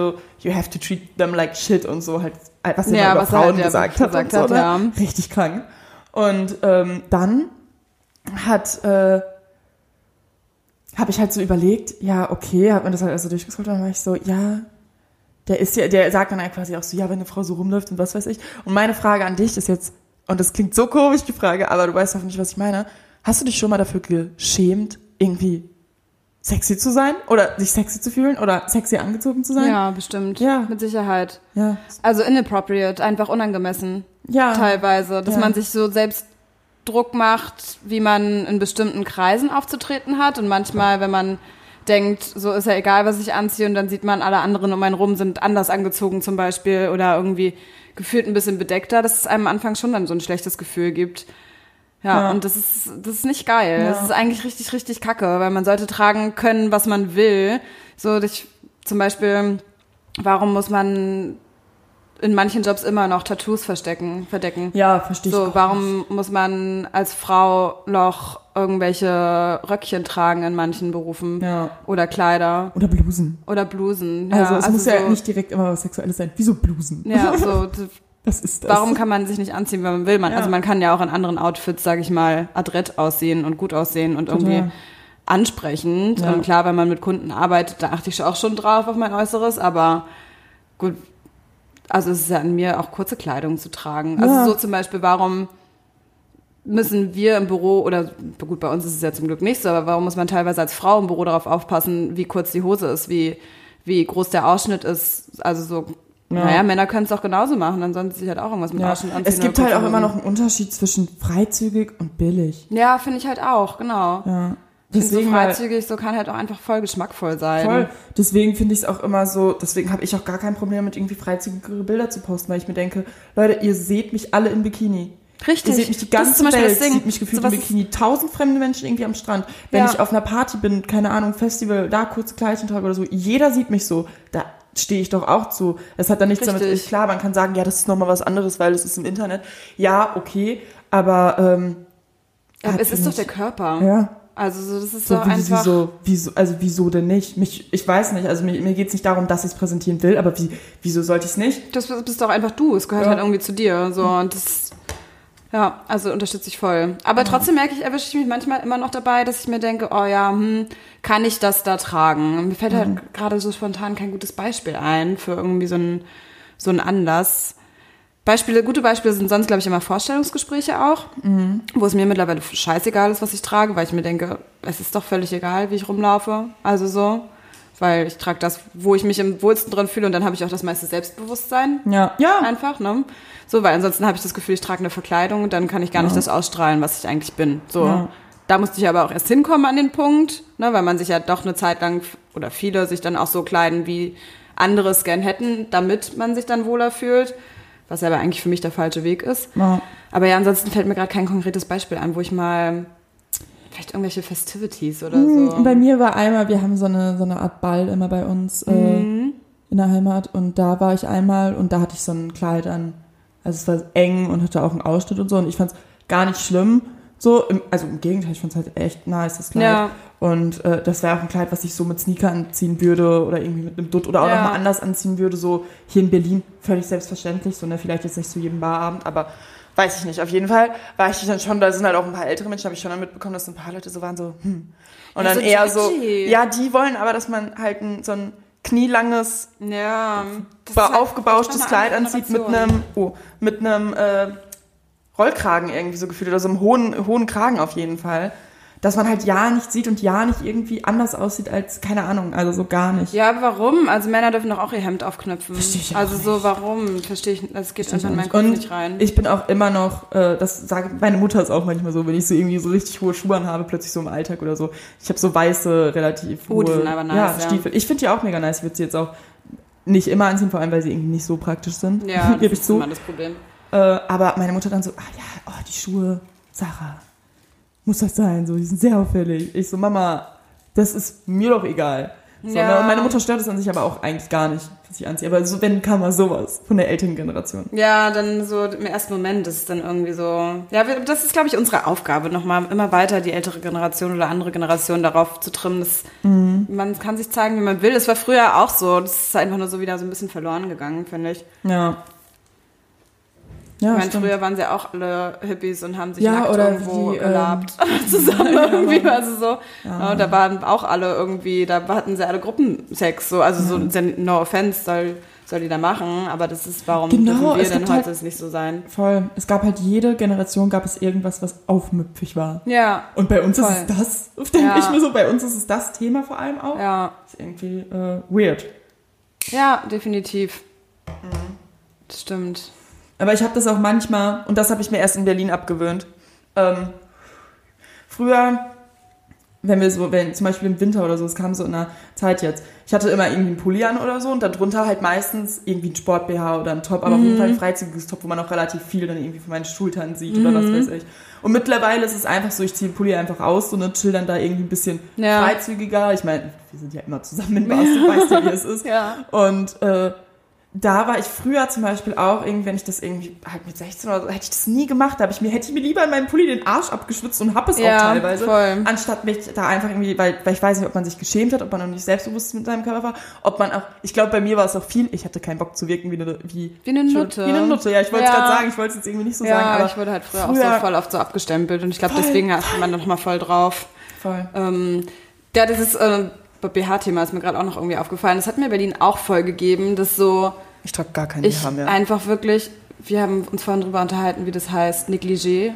you have to treat them like shit und so halt, was er Ja, über er Frauen halt ja gesagt hat. gesagt und so, hat, ne? ja. Richtig krank. Und ähm, dann hat, äh, habe ich halt so überlegt, ja, okay, hat man das halt also durchgescrollt, dann war ich so, ja, der ist ja, der sagt dann halt quasi auch so, ja, wenn eine Frau so rumläuft und was weiß ich. Und meine Frage an dich ist jetzt, und das klingt so komisch, die Frage, aber du weißt hoffentlich, was ich meine. Hast du dich schon mal dafür geschämt, irgendwie sexy zu sein? Oder sich sexy zu fühlen? Oder sexy angezogen zu sein? Ja, bestimmt. Ja. Mit Sicherheit. Ja. Also inappropriate, einfach unangemessen. Ja. Teilweise. Dass Ja. man sich so selbst Druck macht, wie man in bestimmten Kreisen aufzutreten hat. Und manchmal, wenn man denkt, so ist ja egal, was ich anziehe, und dann sieht man, alle anderen um einen rum sind anders angezogen zum Beispiel oder irgendwie gefühlt ein bisschen bedeckter, dass es einem am Anfang schon dann so ein schlechtes Gefühl gibt. Ja, Ja. und das ist, das ist nicht geil. Ja. Das ist eigentlich richtig, richtig kacke, weil man sollte tragen können, was man will. So, ich, zum Beispiel, warum muss man in manchen Jobs immer noch Tattoos verstecken, verdecken. Ja, verstehe ich. So, warum muss man als Frau noch irgendwelche Röckchen tragen in manchen Berufen? Ja. Oder Kleider. Oder Blusen. Oder Blusen. Also ja, es muss ja so, nicht direkt immer was Sexuelles sein. Wieso Blusen? Ja, so, d- Was ist das? warum kann man sich nicht anziehen, wenn man will? Man, Ja. Also man kann ja auch in anderen Outfits, sage ich mal, adrett aussehen und gut aussehen und irgendwie Total. ansprechend. Ja. Und klar, wenn man mit Kunden arbeitet, da achte ich auch schon drauf auf mein Äußeres, aber gut, also es ist ja an mir auch kurze Kleidung zu tragen. Also Ja. so zum Beispiel, warum müssen wir im Büro, oder gut, bei uns ist es ja zum Glück nicht so, aber warum muss man teilweise als Frau im Büro darauf aufpassen, wie kurz die Hose ist, wie, wie groß der Ausschnitt ist? Also so, Ja. naja, Männer können es auch genauso machen, dann sollen sie sich halt auch irgendwas mit ja. Ausschnitt anziehen. Es gibt halt auch immer noch einen Unterschied zwischen freizügig und billig. Ja, finde ich halt auch, genau. Ja. Finde so Deswegen halt- freizügig, so kann halt auch einfach voll geschmackvoll sein. Voll. Deswegen finde ich es auch immer so, deswegen habe ich auch gar kein Problem mit irgendwie freizügigere Bilder zu posten, weil ich mir denke, Leute, ihr seht mich alle in Bikini. Richtig. Ihr seht mich die ganze zum Beispiel Welt, das Ding. sieht mich gefühlt Sowas im Bikini. Tausend fremde Menschen irgendwie am Strand. Wenn Ja. ich auf einer Party bin, keine Ahnung, Festival, da kurze Kleidchen trage oder so, jeder sieht mich so. Da stehe ich doch auch zu. Es hat dann nichts damit, Richtig. klar, man kann sagen, ja, das ist nochmal was anderes, weil es ist im Internet. Ja, okay, aber ähm, Ja, hat es ist doch mich- der Körper. Ja. Also so, das ist So, so wie, einfach. wieso, wieso, also wieso denn nicht? Mich, ich weiß nicht, also mir, mir geht es nicht darum, dass ich es präsentieren will, aber wie, wieso sollte ich es nicht? Das bist doch einfach du. Es gehört Ja. halt irgendwie zu dir. So und das. Ja, also unterstütze ich voll. Aber trotzdem merke ich, erwische ich mich manchmal immer noch dabei, dass ich mir denke, oh ja, hm, kann ich das da tragen? Mir fällt Mhm. halt gerade so spontan kein gutes Beispiel ein für irgendwie so einen so einen Anlass. Beispiele, gute Beispiele sind sonst, glaube ich, immer Vorstellungsgespräche auch, Mhm. wo es mir mittlerweile scheißegal ist, was ich trage, weil ich mir denke, es ist doch völlig egal, wie ich rumlaufe. Also so. Weil ich trage das, wo ich mich im wohlsten drin fühle und dann habe ich auch das meiste Selbstbewusstsein Ja. Ja. einfach, ne? So, weil ansonsten habe ich das Gefühl, ich trage eine Verkleidung und dann kann ich gar nicht das ausstrahlen, was ich eigentlich bin. So. Ja. Da musste ich aber auch erst hinkommen an den Punkt, ne, weil man sich ja doch eine Zeit lang oder viele sich dann auch so kleiden, wie andere es gern hätten, damit man sich dann wohler fühlt, was aber eigentlich für mich der falsche Weg ist. Ja. Aber ja, ansonsten fällt mir gerade kein konkretes Beispiel an, wo ich mal vielleicht irgendwelche Festivities oder so. Hm, Bei mir war einmal, wir haben so eine, so eine Art Ball immer bei uns äh, Mhm. in der Heimat und da war ich einmal und da hatte ich so ein Kleid an. Also es war eng und hatte auch einen Ausschnitt und so und ich fand es gar nicht schlimm. So, im, also im Gegenteil, ich fand es halt echt nice, das Kleid. Ja. Und äh, das wäre auch ein Kleid, was ich so mit Sneaker anziehen würde oder irgendwie mit einem Dutt oder auch Ja. nochmal anders anziehen würde. So hier in Berlin völlig selbstverständlich, so ne, vielleicht jetzt nicht zu jedem Barabend, aber weiß ich nicht. Auf jeden Fall war ich dann schon, da sind halt auch ein paar ältere Menschen, habe ich schon dann mitbekommen, dass ein paar Leute so waren, so, hm. Und Ja, dann so eher so, ja, die wollen aber, dass man halt ein, so ein knielanges, ja, aufgebauschtes Kleid anzieht mit einem, oh, mit einem äh, Rollkragen irgendwie so gefühlt oder so einem hohen, hohen Kragen auf jeden Fall. Dass man halt ja nicht sieht und ja nicht irgendwie anders aussieht als, keine Ahnung, also so gar nicht. Ja, warum? Also Männer dürfen doch auch ihr Hemd aufknöpfen. Versteh ich auch Also so, warum? Verstehe ich, das geht einfach in meinen Und Kopf nicht rein. ich bin auch immer noch, äh, das sage meine Mutter ist auch manchmal so, wenn ich so irgendwie so richtig hohe Schuhe habe, plötzlich so im Alltag oder so. Ich habe so weiße, relativ Oh, hohe die sind aber nice, ja, ja. Stiefel. Ich finde die auch mega nice. Ich würde sie jetzt auch nicht immer anziehen, vor allem weil sie irgendwie nicht so praktisch sind. ja, das ist immer das Problem. Äh, aber meine Mutter dann so, ah ja, oh, die Schuhe, Sarah, muss das sein? So, die sind sehr auffällig. Ich so, Mama, das ist mir doch egal. So, Ja. ne, meine Mutter stört es an sich aber auch eigentlich gar nicht, was ich anziehe. Aber so, wenn kam mal sowas von der älteren Generation. Ja, dann so im ersten Moment ist es dann irgendwie so. Ja, das ist, glaube ich, unsere Aufgabe, nochmal immer weiter die ältere Generation oder andere Generation darauf zu trimmen, dass Mhm. man kann sich zeigen, wie man will. Es war früher auch so. Das ist einfach nur so wieder so ein bisschen verloren gegangen, finde ich. Ja. Ja, ich meine, stimmt. früher waren sie ja auch alle Hippies und haben sich Ja, nackt irgendwo die, ähm, gelabt zusammen irgendwie, also so. Ja. Ja, da waren auch alle irgendwie, da hatten sie alle Gruppensex, so, also so, no offense soll, soll die da machen, aber das ist, warum Genau, wir es denn gibt heute halt- es nicht so sein? Voll. Es gab halt jede Generation gab es irgendwas, was aufmüpfig war. Ja, Und bei uns Voll. ist es das, denke Ja. ich mir so, bei uns ist es das Thema vor allem auch. ja, Ist irgendwie äh, weird. ja, definitiv. Mhm. Stimmt. Aber ich habe das auch manchmal, und das habe ich mir erst in Berlin abgewöhnt. Ähm, früher, wenn wir so, wenn zum Beispiel im Winter oder so, es kam so in einer Zeit jetzt, ich hatte immer irgendwie einen Pulli an oder so und darunter halt meistens irgendwie ein Sport-BH oder ein Top, aber auf jeden Fall ein freizügiges Top, wo man auch relativ viel dann irgendwie von meinen Schultern sieht oder was weiß ich. Und mittlerweile ist es einfach so, ich ziehe den Pulli einfach aus so, ne, chill dann da irgendwie ein bisschen Ja. freizügiger. Ich meine, wir sind ja immer zusammen in Bars, du weißt ja, wie es ist. Ja. Und äh, da war ich früher zum Beispiel auch irgendwie, wenn ich das irgendwie halt mit 16 oder so, hätte ich das nie gemacht. Da habe ich mir, hätte ich mir lieber in meinem Pulli den Arsch abgeschwitzt und hab es Ja, auch teilweise. voll. Anstatt mich da einfach irgendwie, weil, weil ich weiß nicht, ob man sich geschämt hat, ob man noch nicht selbstbewusst mit seinem Körper war, ob man auch, ich glaube, bei mir war es auch viel, ich hatte keinen Bock zu wirken wie eine, wie, Wie eine Nutte. Wie eine Nutte, ja, ich wollte es Ja. gerade sagen, ich wollte es jetzt irgendwie nicht so Ja, sagen, aber ich wurde halt früher, früher- auch so voll oft so abgestempelt und ich glaube, Voll. deswegen hat man noch mal voll drauf. voll. Ähm, ja, dieses äh, BH-Thema ist mir gerade auch noch irgendwie aufgefallen. Das hat mir Berlin auch voll gegeben, dass so Ich trage gar keinen ich BH mehr. einfach wirklich, wir haben uns vorhin drüber unterhalten, wie das heißt, Negligé,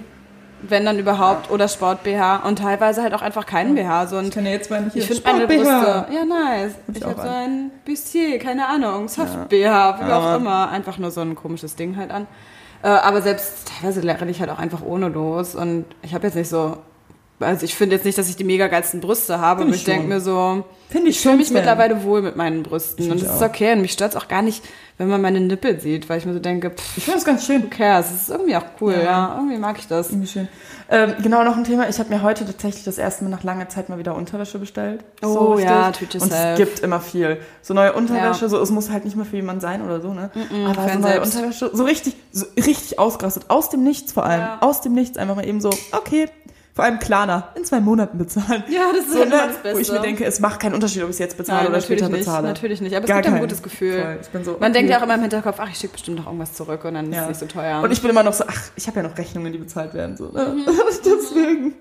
wenn dann überhaupt, oder Sport-BH und teilweise halt auch einfach keinen BH. So Ich kann ja jetzt mal hier ich finde meine. Brüste, ja nice. ich ich auch habe so ein Bustier, keine Ahnung, Soft-BH, wie Ja. auch immer, einfach nur so ein komisches Ding halt an. Äh, aber selbst teilweise renne ich halt auch einfach ohne los und ich habe jetzt nicht so, also ich finde jetzt nicht, dass ich die mega geilsten Brüste habe, Find aber ich denke mir so, Finde ich ich fühle mich Sven. mittlerweile wohl mit meinen Brüsten und das ist okay und mich stört auch gar nicht, wenn man meine Nippel sieht, weil ich mir so denke, pff, Ich finde das ganz schön. who cares, es ist irgendwie auch cool, Ja. ja, irgendwie mag ich das. Irgendwie schön. Ähm, genau, noch ein Thema. Ich habe mir heute tatsächlich das erste Mal nach langer Zeit mal wieder Unterwäsche bestellt. Oh, richtig. ja, treat Und es gibt immer viel. So neue Unterwäsche, Ja. so es muss halt nicht mehr für jemanden sein oder so, ne? Aber für so einen neue selbst. Unterwäsche, so richtig, so richtig ausgerastet. Aus dem Nichts vor allem. Ja. Aus dem Nichts einfach mal eben so, okay. Vor allem Klarna, in zwei Monaten bezahlen. Ja, das ist so, halt ne? das Beste. Wo ich mir denke, es macht keinen Unterschied, ob ich es jetzt bezahle Nein, oder später nicht, bezahle. natürlich nicht, aber es Gar gibt ein keinen. gutes Gefühl. Voll. Ich bin so, Man denkt ja auch immer im Hinterkopf, ach, ich schicke bestimmt noch irgendwas zurück und dann ist Ja. es nicht so teuer. Und ich bin immer noch so, ach, ich habe ja noch Rechnungen, die bezahlt werden. So, ne? Mhm. Deswegen.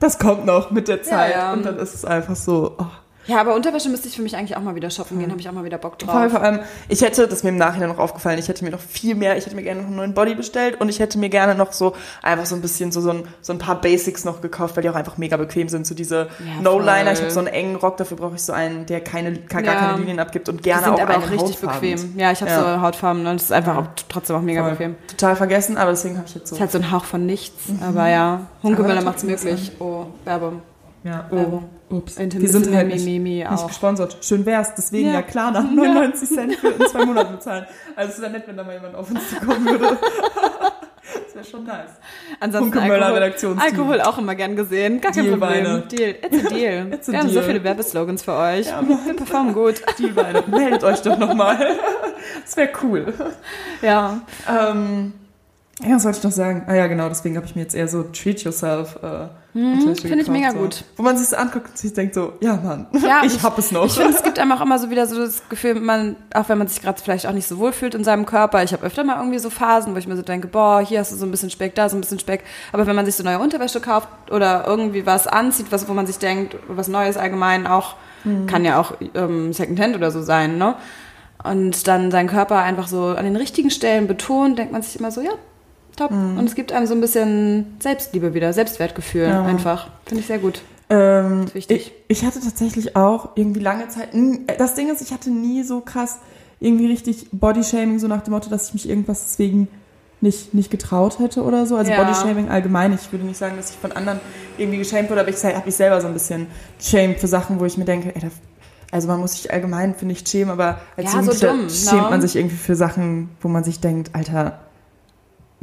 Das kommt noch mit der Zeit. ja. Und dann ist es einfach so. Oh. Ja, aber Unterwäsche müsste ich für mich eigentlich auch mal wieder shoppen gehen, habe ich auch mal wieder Bock drauf. Voll, vor allem, ich hätte, das ist mir im Nachhinein noch aufgefallen, ich hätte mir noch viel mehr, ich hätte mir gerne noch einen neuen Body bestellt und ich hätte mir gerne noch so einfach so ein bisschen so, so, ein, so ein paar Basics noch gekauft, weil die auch einfach mega bequem sind. So diese Ja, No-Liner, ich habe so einen engen Rock, dafür brauche ich so einen, der keine, gar, Ja. keine Linien abgibt und Die gerne sind auch aber einen auch richtig hautfarben. bequem. Ja, ich habe Ja. so Hautfarben und es ist einfach auch trotzdem auch mega Voll. bequem. Total vergessen, aber deswegen habe ich jetzt so. Es ist halt so ein Hauch von nichts, aber ja, Hunkemöller Aber macht es möglich. Oh, Werbung. Ja, oh, ups. Intimate Die sind halt nicht, Mimi nicht auch. gesponsert. Schön wär's, deswegen ja, Ja. klar, nach 99 Cent für in zwei Monaten bezahlen. Also es wäre nett, wenn da mal jemand auf uns zukommen würde. das wäre schon nice. Ansonsten Alkohol. Alkohol auch immer gern gesehen. Gar kein. Problem. Deal. It's a deal. It's a Wir haben so deal. viele Werbeslogans für euch. Ja, Wir performen gut. Die beide. Meldet euch doch nochmal. Das wäre cool. Ja. Ähm, ja, was wollte ich noch sagen? Ah ja, genau, deswegen habe ich mir jetzt eher so Treat Yourself äh, Mhm, finde ich mega so. gut. Wo man sich so anguckt und sich denkt so, ja Mann, Ja, ich hab es noch. Ich finde, es gibt einem auch immer so wieder so das Gefühl, man, auch wenn man sich gerade vielleicht auch nicht so wohl fühlt in seinem Körper. Ich habe öfter mal irgendwie so Phasen, wo ich mir so denke, boah, hier hast du so ein bisschen Speck, da so ein bisschen Speck. Aber wenn man sich so neue Unterwäsche kauft oder irgendwie was anzieht, was, wo man sich denkt, was Neues allgemein auch, Mhm. kann ja auch ähm, Secondhand oder so sein, ne? Und dann seinen Körper einfach so an den richtigen Stellen betont, denkt man sich immer so, ja, top. Und es gibt einem so ein bisschen Selbstliebe wieder, Selbstwertgefühl Mhm. Ja. einfach. Finde ich sehr gut. Ähm, ist wichtig. Ich, ich hatte tatsächlich auch irgendwie lange Zeit. n- Das Ding ist, ich hatte nie so krass irgendwie richtig Bodyshaming, so nach dem Motto, dass ich mich irgendwas deswegen nicht, nicht getraut hätte oder so. Also Ja. Bodyshaming allgemein. Ich würde nicht sagen, dass ich von anderen irgendwie geschämt wurde, aber ich habe mich selber so ein bisschen geschämt für Sachen, wo ich mir denke, ey, da, also man muss sich allgemein, finde ich, schämen, aber als Ja, so Jugendlicher dumm, schämt ne? man sich irgendwie für Sachen, wo man sich denkt, Alter,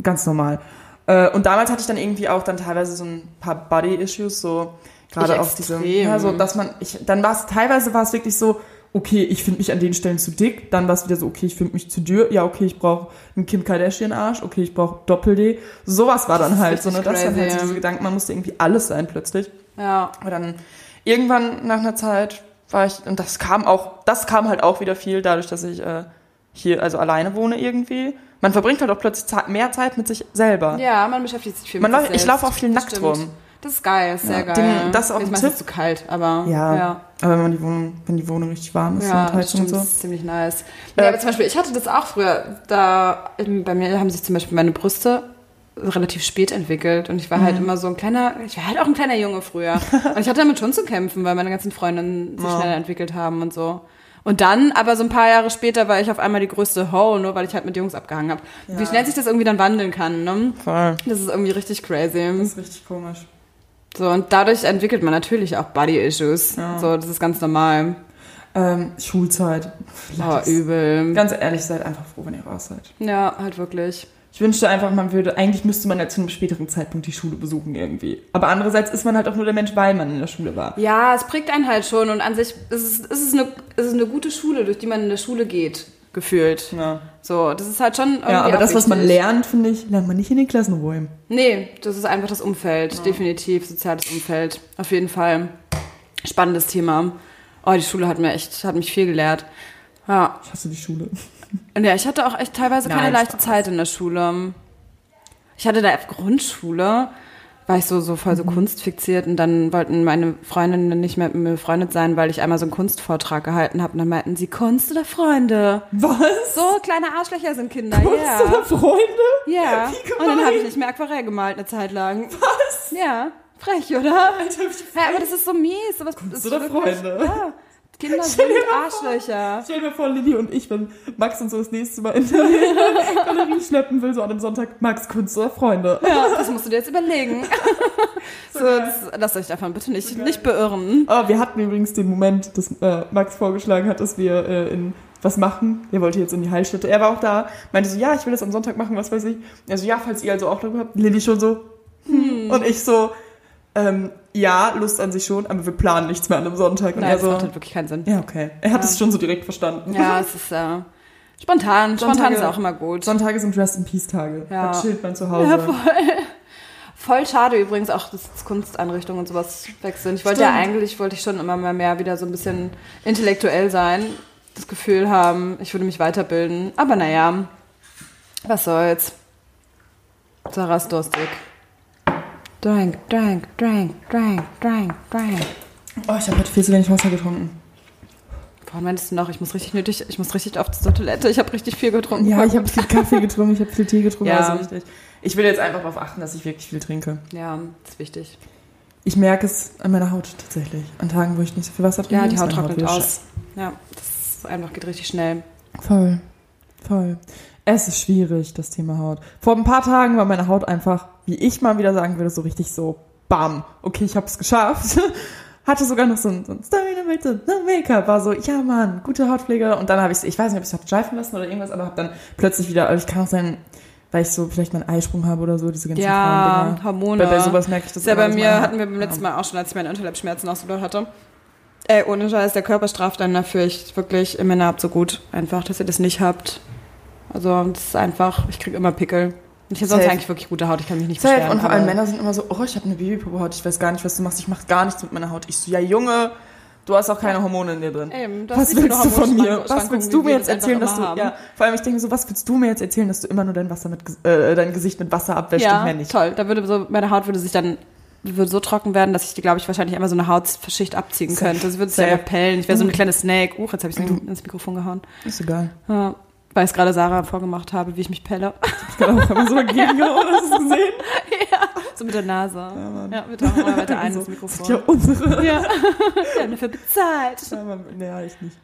ganz normal. Äh, Und damals hatte ich dann irgendwie auch dann teilweise so ein paar Body-Issues, so gerade auf diese, ja, so, dass man, ich, dann war es, teilweise war es wirklich so, okay, ich finde mich an den Stellen zu dick, dann war es wieder so, okay, ich finde mich zu dürr, ja, okay, ich brauche einen Kim Kardashian-Arsch, okay, ich brauche Doppel-D, sowas war dann halt so, ne, das waren halt so diese Gedanken, man musste irgendwie alles sein plötzlich. Ja. Aber dann irgendwann nach einer Zeit war ich, und das kam auch, das kam halt auch wieder viel dadurch, dass ich äh, hier also alleine wohne irgendwie. Man verbringt halt auch plötzlich mehr Zeit mit sich selber. Ja, man beschäftigt sich viel Man mit sich ich selbst. laufe auch viel nackt stimmt. rum. Das ist geil, ist sehr Ja, geil. den- das ist auch Ist ein Tipp. zu kalt, aber Ja. ja. Aber wenn man die Wohnung, wenn die Wohnung richtig warm ist Ja, und das stimmt, und das so. ist ziemlich nice. Äh, Ja, aber zum Beispiel, ich hatte das auch früher. Da, bei mir haben sich zum Beispiel meine Brüste relativ spät entwickelt und ich war Mhm. halt immer so ein kleiner, ich war halt auch ein kleiner Junge früher. und ich hatte damit schon zu kämpfen, weil meine ganzen Freundinnen sich Ja. schneller entwickelt haben und so. Und dann, aber so ein paar Jahre später, war ich auf einmal die größte Ho, nur weil ich halt mit Jungs abgehangen habe. Wie schnell sich das irgendwie dann wandeln kann, ne? Voll. Das ist irgendwie richtig crazy. Das ist richtig komisch. So, und dadurch entwickelt man natürlich auch Body-Issues. Ja. So, das ist ganz normal. Ähm, Schulzeit. Oh, übel. Ganz ehrlich, seid einfach froh, wenn ihr raus seid. Ja, halt wirklich. Ich wünschte einfach, man würde, eigentlich müsste man ja zu einem späteren Zeitpunkt die Schule besuchen irgendwie. Aber andererseits ist man halt auch nur der Mensch, weil man in der Schule war. Ja, es prägt einen halt schon und an sich ist es, ist es, eine, ist es eine gute Schule, durch die man in der Schule geht. gefühlt. Ja. So, das ist halt schon irgendwie Ja, aber das, was man lernt, finde ich, lernt man nicht in den Klassenräumen. Nee, das ist einfach das Umfeld, definitiv, soziales Umfeld. Auf jeden Fall. Spannendes Thema. Oh, die Schule hat mir echt, hat mich viel gelehrt. Ja. Ich hasse die Schule. Und ja, ich hatte auch echt teilweise keine Nein, leichte Spaß. Zeit in der Schule. Ich hatte da Grundschule, war ich so, so voll Mhm. so kunstfixiert und dann wollten meine Freundinnen nicht mehr mit mir befreundet sein, weil ich einmal so einen Kunstvortrag gehalten habe und dann meinten sie, Kunst oder Freunde? Was? So kleine Arschlöcher sind Kinder, Kunst ja. oder Freunde? Ja. Wie Und dann habe ich nicht mehr Aquarell gemalt eine Zeit lang. Was? Ja. Frech, oder? Alter, wie Ja, aber das ist so mies. Kunst ist oder Freunde? Ja. Kinder sind mal vor. Arschlöcher. Stell dir vor, Lilly und ich, wenn Max uns so das nächste Mal in der Galerie schleppen will, so an einem Sonntag, Max, Kunst oder Freunde? Ja, das musst du dir jetzt überlegen. so, das, lasst euch davon bitte nicht, nicht beirren. Aber wir hatten übrigens den Moment, dass äh, Max vorgeschlagen hat, dass wir äh, in was machen. Er wollte jetzt in die Heilstätte. Er war auch da, meinte so, ja, ich will das am Sonntag machen, was weiß ich. Also ja, falls ihr also auch darüber habt. Lilly schon so, hm. Und ich so, ähm, ja, Lust an sich schon, aber wir planen nichts mehr an einem Sonntag. Und Nein, er das macht halt wirklich keinen Sinn. ja, okay. Er hat Ja. es schon so direkt verstanden. Ja, es ist äh, spontan. Spontan Sonntage- ist auch immer gut. Sonntage sind Rest in Peace Tage. Ja. Da chillt man zu Hause. Ja, voll. Voll schade übrigens auch, dass Kunsteinrichtungen und sowas weg sind. Ich wollte ja Stimmt. eigentlich, wollte ich schon immer mal mehr wieder so ein bisschen intellektuell sein, das Gefühl haben, ich würde mich weiterbilden. Aber naja, was soll's. Sarah ist durstig. Drink, drink, drink, drink, drink, drink. Oh, ich habe heute viel zu wenig Wasser getrunken. Vorhin meintest du noch, ich muss richtig nötig, ich muss richtig oft zur Toilette. Ich habe richtig viel getrunken. Ja, ich habe viel Kaffee getrunken, ich habe viel Tee getrunken. Ja. Also richtig. Ich will jetzt einfach darauf achten, dass ich wirklich viel trinke. Ja, ist wichtig. Ich merke es an meiner Haut tatsächlich. An Tagen, wo ich nicht so viel Wasser trinke. Ja, die Haut trocknet wieder aus. Ja, das ist einfach geht richtig schnell. Voll. Voll. Es ist schwierig, das Thema Haut. Vor ein paar Tagen war meine Haut einfach, wie ich mal wieder sagen würde, so richtig so, bam, okay, ich habe es geschafft. Hatte sogar noch so ein, so ein Make-up, war so, ja Mann, gute Hautpflege. Und dann habe ich ich weiß nicht, ob ich es habe schleifen lassen oder irgendwas, aber habe dann plötzlich wieder, also ich kann auch sein, weil ich so vielleicht meinen Eisprung habe oder so, diese ganzen Ja. Hormone. Bei, bei sowas merke ich das ja bei mir, meine hatten wir beim letzten Mal auch schon, als ich meine Unterleibsschmerzen auch so doll hatte. Ey, ohne Scheiß, der Körper straft dann dafür. Ich wirklich, Männer habt so gut. Einfach, dass ihr das nicht habt. Also, das ist einfach, ich kriege immer Pickel. Und ich habe sonst eigentlich wirklich gute Haut, ich kann mich nicht Safe. beschweren. Und vor allem Männer sind immer so, oh, ich habe eine Babypopo-Haut, ich weiß gar nicht, was du machst, ich mache gar nichts mit meiner Haut. Ich so, ja Junge, du hast auch keine Hormone in dir drin. Eben, Was nicht so willst du von mir? Was willst du mir jetzt erzählen, dass du, haben. ja, vor allem ich denke so, was willst du mir jetzt erzählen, dass du immer nur dein Wasser mit, äh, dein Gesicht mit Wasser abwäscht und Ja, mehr nicht? toll. Da würde so, meine Haut würde sich dann würde so trocken werden, dass ich die, glaube ich, wahrscheinlich einmal so eine Hautschicht abziehen Safe. könnte. Das würde einfach pellen. Ich wäre so eine kleine Snake. Uh, jetzt habe ich ins Mikrofon gehauen. Ist egal. Ja, weil ich gerade Sarah vorgemacht habe, wie ich mich pelle. Ich kann auch immer so dagegen hast du es gesehen? So mit der Nase. Mann. Ja, bitte auch mal weiter ein so, ins das Mikrofon. ja unsere. Ja, wir haben dafür bezahlt. Ja, Mann, nee, ich nicht.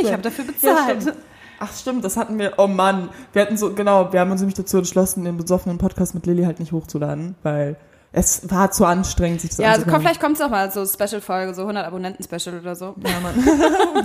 Ich habe dafür Ja, bezahlt. stimmt. Ach stimmt, das hatten wir, oh Mann, wir hatten so, genau, wir haben uns nämlich dazu entschlossen, den besoffenen Podcast mit Lilly halt nicht hochzuladen, weil es war zu anstrengend, sich das ja, also komm, vielleicht kommt es auch mal so Special-Folge, so 100 Abonnenten-Special oder so. Ja, Mann.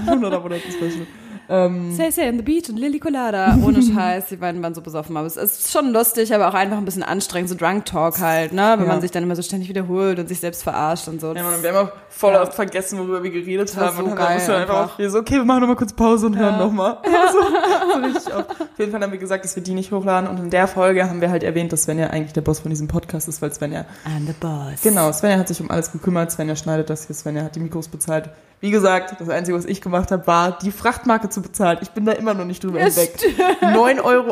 100 Abonnenten Special. Ähm, Say Say in the Beach und Lily Colada. Ohne Scheiß, die beiden waren so besoffen. Aber es ist schon lustig, aber auch einfach ein bisschen anstrengend, so Drunk Talk halt, ne? Wenn Ja. man sich dann immer so ständig wiederholt und sich selbst verarscht und so. ja, Mann, wir haben auch voll Ja. oft vergessen, worüber wir geredet war haben. so und dann geil mussten wir einfach, einfach. auch wir so, okay, wir machen nochmal kurz Pause und hören Ja. nochmal. So, so richtig oft. Auf jeden Fall haben wir gesagt, dass wir die nicht hochladen. Und in der Folge haben wir halt erwähnt, dass Svenja eigentlich der Boss von diesem Podcast ist, weil Svenja I'm the boss. Genau, Svenja hat sich um alles gekümmert, Svenja schneidet das hier, Svenja hat die Mikros bezahlt. Wie gesagt, das Einzige, was ich gemacht habe, war, die Frachtmarke zu bezahlen. Ich bin da immer noch nicht drüber Ja, hinweg. 9,80 Euro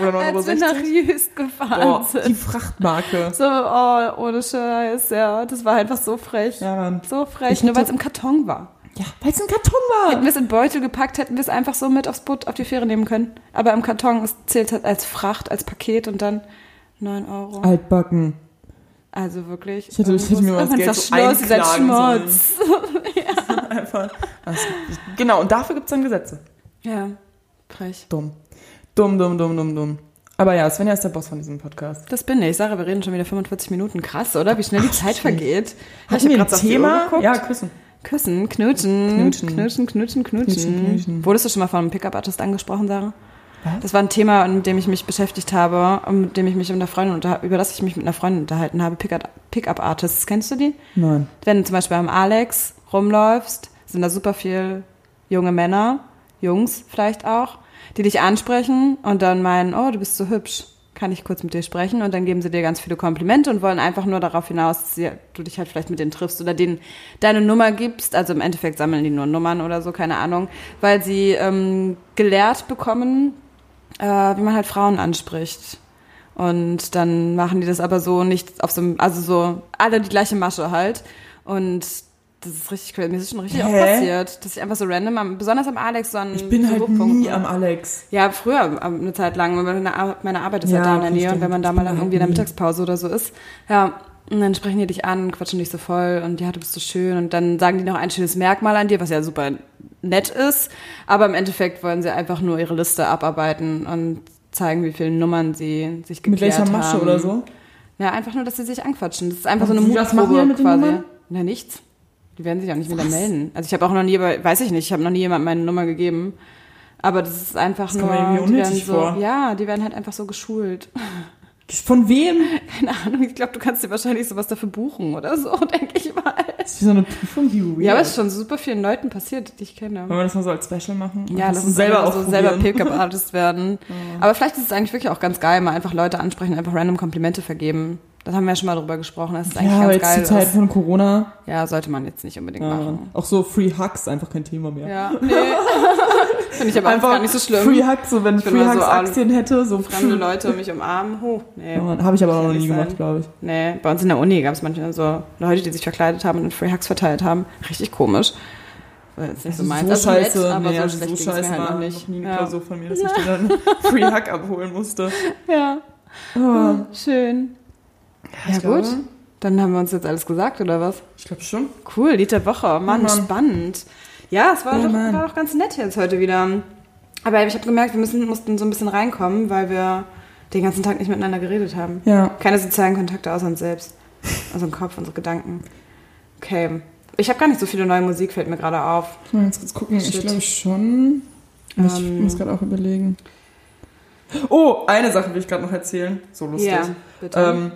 oder 9,60 Als wir Euro. nach Jüst gefahren Boah, die sind. Frachtmarke. So, oh, ohne Scheiß, ja. Das war einfach so frech. Ja, Mann. So frech, Ich nur weil es im Karton war. Ja, weil es ein Karton Hätten war. wir es in Beutel gepackt, hätten wir es einfach so mit aufs Boot, auf die Fähre nehmen können. Aber im Karton, es zählt halt als Fracht, als Paket und dann 9 Euro. Altbacken. Also wirklich. Ich hätte- ich hätte mir mal das Geld sagt so Schluss, ihr seid einklagen Schmutz. Einfach. Also, genau, und dafür gibt's dann Gesetze. Ja, frech. Dumm. Dumm, dumm, dumm, dumm, dumm. Aber ja, Svenja ist der Boss von diesem Podcast. Das bin ich. Sarah, wir reden schon wieder 45 Minuten. Krass, oder? Wie schnell die Zeit stimmt. vergeht. Hatten wir ein Thema? Ja, küssen. Küssen, knutschen. Knutschen. Knutschen, knutschen, knutschen. Wurdest du schon mal von einem Pickup-Artist angesprochen, Sarah? Was? Das war ein Thema, mit dem ich mich beschäftigt habe, mit dem ich mich mit einer Freundin unter, über das ich mich mit einer Freundin unterhalten habe. Pickup- Pickup-Artists, kennst du die? Nein. Wenn du zum Beispiel am Alex rumläufst, sind da super viel junge Männer, Jungs vielleicht auch, die dich ansprechen und dann meinen, oh, du bist so hübsch, kann ich kurz mit dir sprechen? Und dann geben sie dir ganz viele Komplimente und wollen einfach nur darauf hinaus, dass du dich halt vielleicht mit denen triffst oder denen deine Nummer gibst. Also im Endeffekt sammeln die nur Nummern oder so, keine Ahnung, weil sie ähm, gelehrt bekommen, äh, wie man halt Frauen anspricht. Und dann machen die das aber so nicht auf so also so alle die gleiche Masche halt. Und das ist richtig crazy. Mir ist schon richtig oft passiert, dass ich einfach so random, am, besonders am Alex, so an Ich bin halt nie am Alex. ja, früher eine Zeit lang, weil meine, meine Arbeit ist Ja, halt da in der Nähe und wenn man da mal halt irgendwie in der. Mittagspause oder so ist, ja, und dann sprechen die dich an, quatschen dich so voll und ja, du bist so schön und dann sagen die noch ein schönes Merkmal an dir, was ja super nett ist, aber im Endeffekt wollen sie einfach nur ihre Liste abarbeiten und zeigen, wie viele Nummern sie sich Mit geklärt welcher Masche haben. oder so? Ja, einfach nur, dass sie sich anquatschen. Das ist einfach Und so eine was Mutprobe mit quasi. Na, nichts. Die werden sich auch nicht wieder melden. Also ich habe auch noch nie, weiß ich nicht, ich habe noch nie jemandem meine Nummer gegeben. Aber das ist einfach Das nur, die werden so, vor. ja, die werden halt einfach so geschult. Von wem? Keine Ahnung, ich glaube, du kannst dir wahrscheinlich sowas dafür buchen oder so, denke ich mal. Das ist wie so eine Prüfung, die weird. Ja, aber es ist schon super vielen Leuten passiert, die ich kenne. Wollen wir das mal so als Special machen? Ja, das lass uns selber auch so selber. Pickup-Artist werden. Aber vielleicht ist es eigentlich wirklich auch ganz geil, mal einfach Leute ansprechen, einfach random Komplimente vergeben. Das haben wir ja schon mal drüber gesprochen, dass es eigentlich Ja, aber ganz jetzt geil zur Zeit ist. von Corona. Ja, sollte man jetzt nicht unbedingt Ja, machen. auch so Free Hugs, einfach kein Thema mehr. Ja, nee. Finde ich aber einfach gar nicht so schlimm. Free Hugs, so wenn bin Free so Hugs an- Aktien hätte, so Fremde Leute mich umarmen. Huh, nee. Ja, habe ich aber auch noch nie gemacht, glaube ich. Nee, bei uns in der Uni gab es manchmal so Leute, die sich verkleidet haben und Free Hugs verteilt haben. Richtig komisch. Weil es nicht so meins. so Also scheiße, nett, aber nee, so also schlecht so ging's mir scheiße halt war noch noch nicht. nie eine ja. Klausur von mir, dass ich dir dann Free Hug abholen musste. ja. Oh, Schön. Ja, ich glaube- gut. Dann haben wir uns jetzt alles gesagt, oder was? Ich glaube schon. Cool, Lied der Woche. Mann, Mann. spannend. Ja, es war, Ja, doch, Mann. war doch ganz nett jetzt heute wieder. Aber ich habe gemerkt, wir müssen, mussten so ein bisschen reinkommen, weil wir den ganzen Tag nicht miteinander geredet haben. Ja. Keine sozialen Kontakte außer uns selbst. Also im Kopf, unsere Gedanken. Okay. Ich habe gar nicht so viele neue Musik, fällt mir gerade auf. Ich mal jetzt kurz gucken. Ich Shit. glaube schon. Aber Ich Ähm. muss gerade auch überlegen. Oh, eine Sache will ich gerade noch erzählen. So lustig. Ja, bitte. Ähm,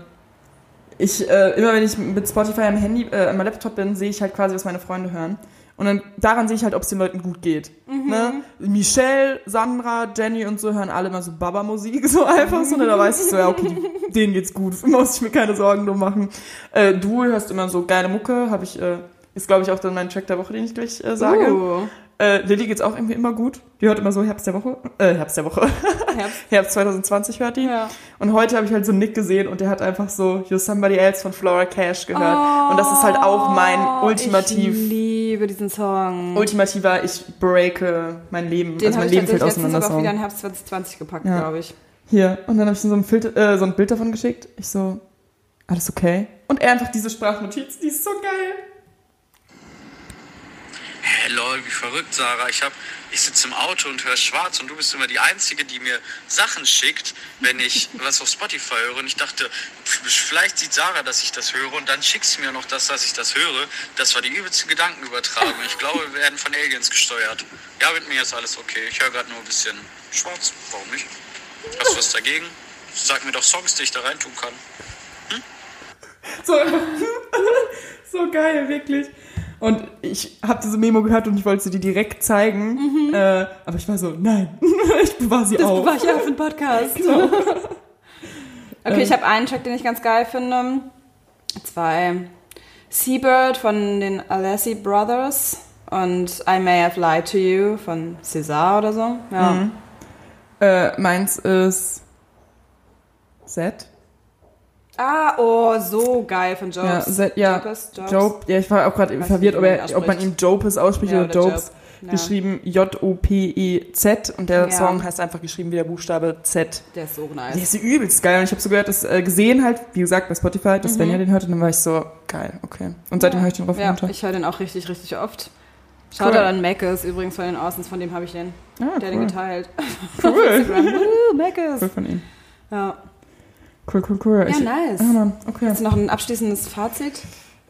ich, äh, immer wenn ich mit Spotify am Handy, äh, an meinem Laptop bin, sehe ich halt quasi, was meine Freunde hören. Und dann daran sehe ich halt, ob es den Leuten gut geht. Mhm. Ne? Michelle, Sandra, Jenny und so hören alle immer so Baba-Musik, so einfach so. Und da weiß ich so, ja, okay, denen geht's gut. Muss ich mir keine Sorgen drum machen. Äh, du hörst immer so geile Mucke, habe ich, äh, ist glaube ich auch dann mein Track der Woche, den ich gleich äh, sage. Uh, Äh, Lilly geht's auch irgendwie immer gut. Die hört immer so Herbst der Woche. Äh, Herbst der Woche. Herbst. Herbst 2020 hört die. Ja. Und heute habe ich halt so einen Nick gesehen und der hat einfach so You're Somebody Else von Flora Cash gehört. und das ist halt auch mein ultimativ, Oh, Ich liebe diesen Song. ultimativer, ich breake mein Leben. Den also habe mein ich Leben fällt auseinander sogar auch wieder in Herbst 2020 gepackt, Ja. glaube ich. Hier. Und dann habe ich so ein, Filter, äh, so ein Bild davon geschickt. Ich so, alles okay? Und er einfach diese Sprachnotiz, die ist so geil. Hey lol, wie verrückt, Sarah. Ich, hab, ich sitze im Auto und höre schwarz und du bist immer die Einzige, die mir Sachen schickt, wenn ich was auf Spotify höre. Und ich dachte, vielleicht sieht Sarah, dass ich das höre und dann schickt sie mir noch das, dass ich das höre. Das war die übelste Gedankenübertragung. Ich glaube, wir werden von Aliens gesteuert. Ja, mit mir ist alles okay. Ich höre gerade nur ein bisschen schwarz. Warum nicht? Hast du was dagegen? Sag mir doch Songs, die ich da reintun kann. So einfach, so geil, wirklich. Und ich habe diese Memo gehört und ich wollte sie dir direkt zeigen. Äh, aber ich war so, nein, ich bewahre sie Das auf. war ich ja auf dem Podcast. Genau. Okay, ich habe einen Track, den ich ganz geil finde. Zwei. Seabird von den Alessi Brothers und I May Have Lied to You von César oder so. Ja. Mhm. Äh, meins ist Z. Ah, oh, so geil von Jobs. Ja, ja. Jopes, Jobs. Job. Ja, ich war auch gerade verwirrt, ob, er, ob man ihm Jopes ausspricht Ja, oder oder Jobes. Job. Geschrieben J-O-P-E-Z und der. Song heißt einfach geschrieben wie der Buchstabe Z. Der ist so nice. Der ist übelst geil und ich habe so gehört, dass äh, gesehen halt, wie gesagt, bei Spotify, dass Svenja den hört und dann war ich so, geil, okay. Und seitdem höre ich den rauf Mhm. Ja, runter. ich höre den auch richtig, richtig oft. Shoutout Cool. an Mackes, übrigens von den Austins, von dem habe ich den. Ah, Der hat den cool. geteilt. Cool. Woo, Mackes. cool von ihm. Ja. Cool, cool, cool. ja, ich, nice. Ah, Mann, okay. Hast du noch ein abschließendes Fazit?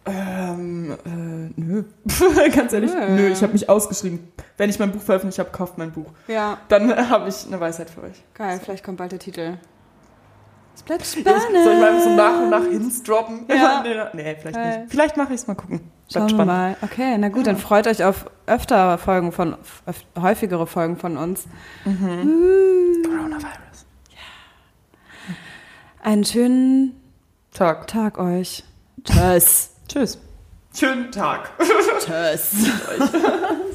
Ähm, äh, nö. Ganz ehrlich, Nö. nö, ich habe mich ausgeschrieben. Wenn ich mein Buch veröffentlicht habe, kauft mein Buch. Ja, Dann habe ich eine Weisheit für euch. geil. Vielleicht kommt bald der Titel. Es bleibt Soll ich mal einfach so nach und nach Hints droppen? Ja. nee, vielleicht Geil. nicht. Vielleicht mache ich es mal gucken. Schauen wir spannend. mal. Okay, na gut, dann freut euch auf öfter Folgen von, öf häufigere Folgen von uns. Coronavirus. Einen schönen Tag. Tag euch. Tschüss. Tschüss. Schönen Tag. Tschüss.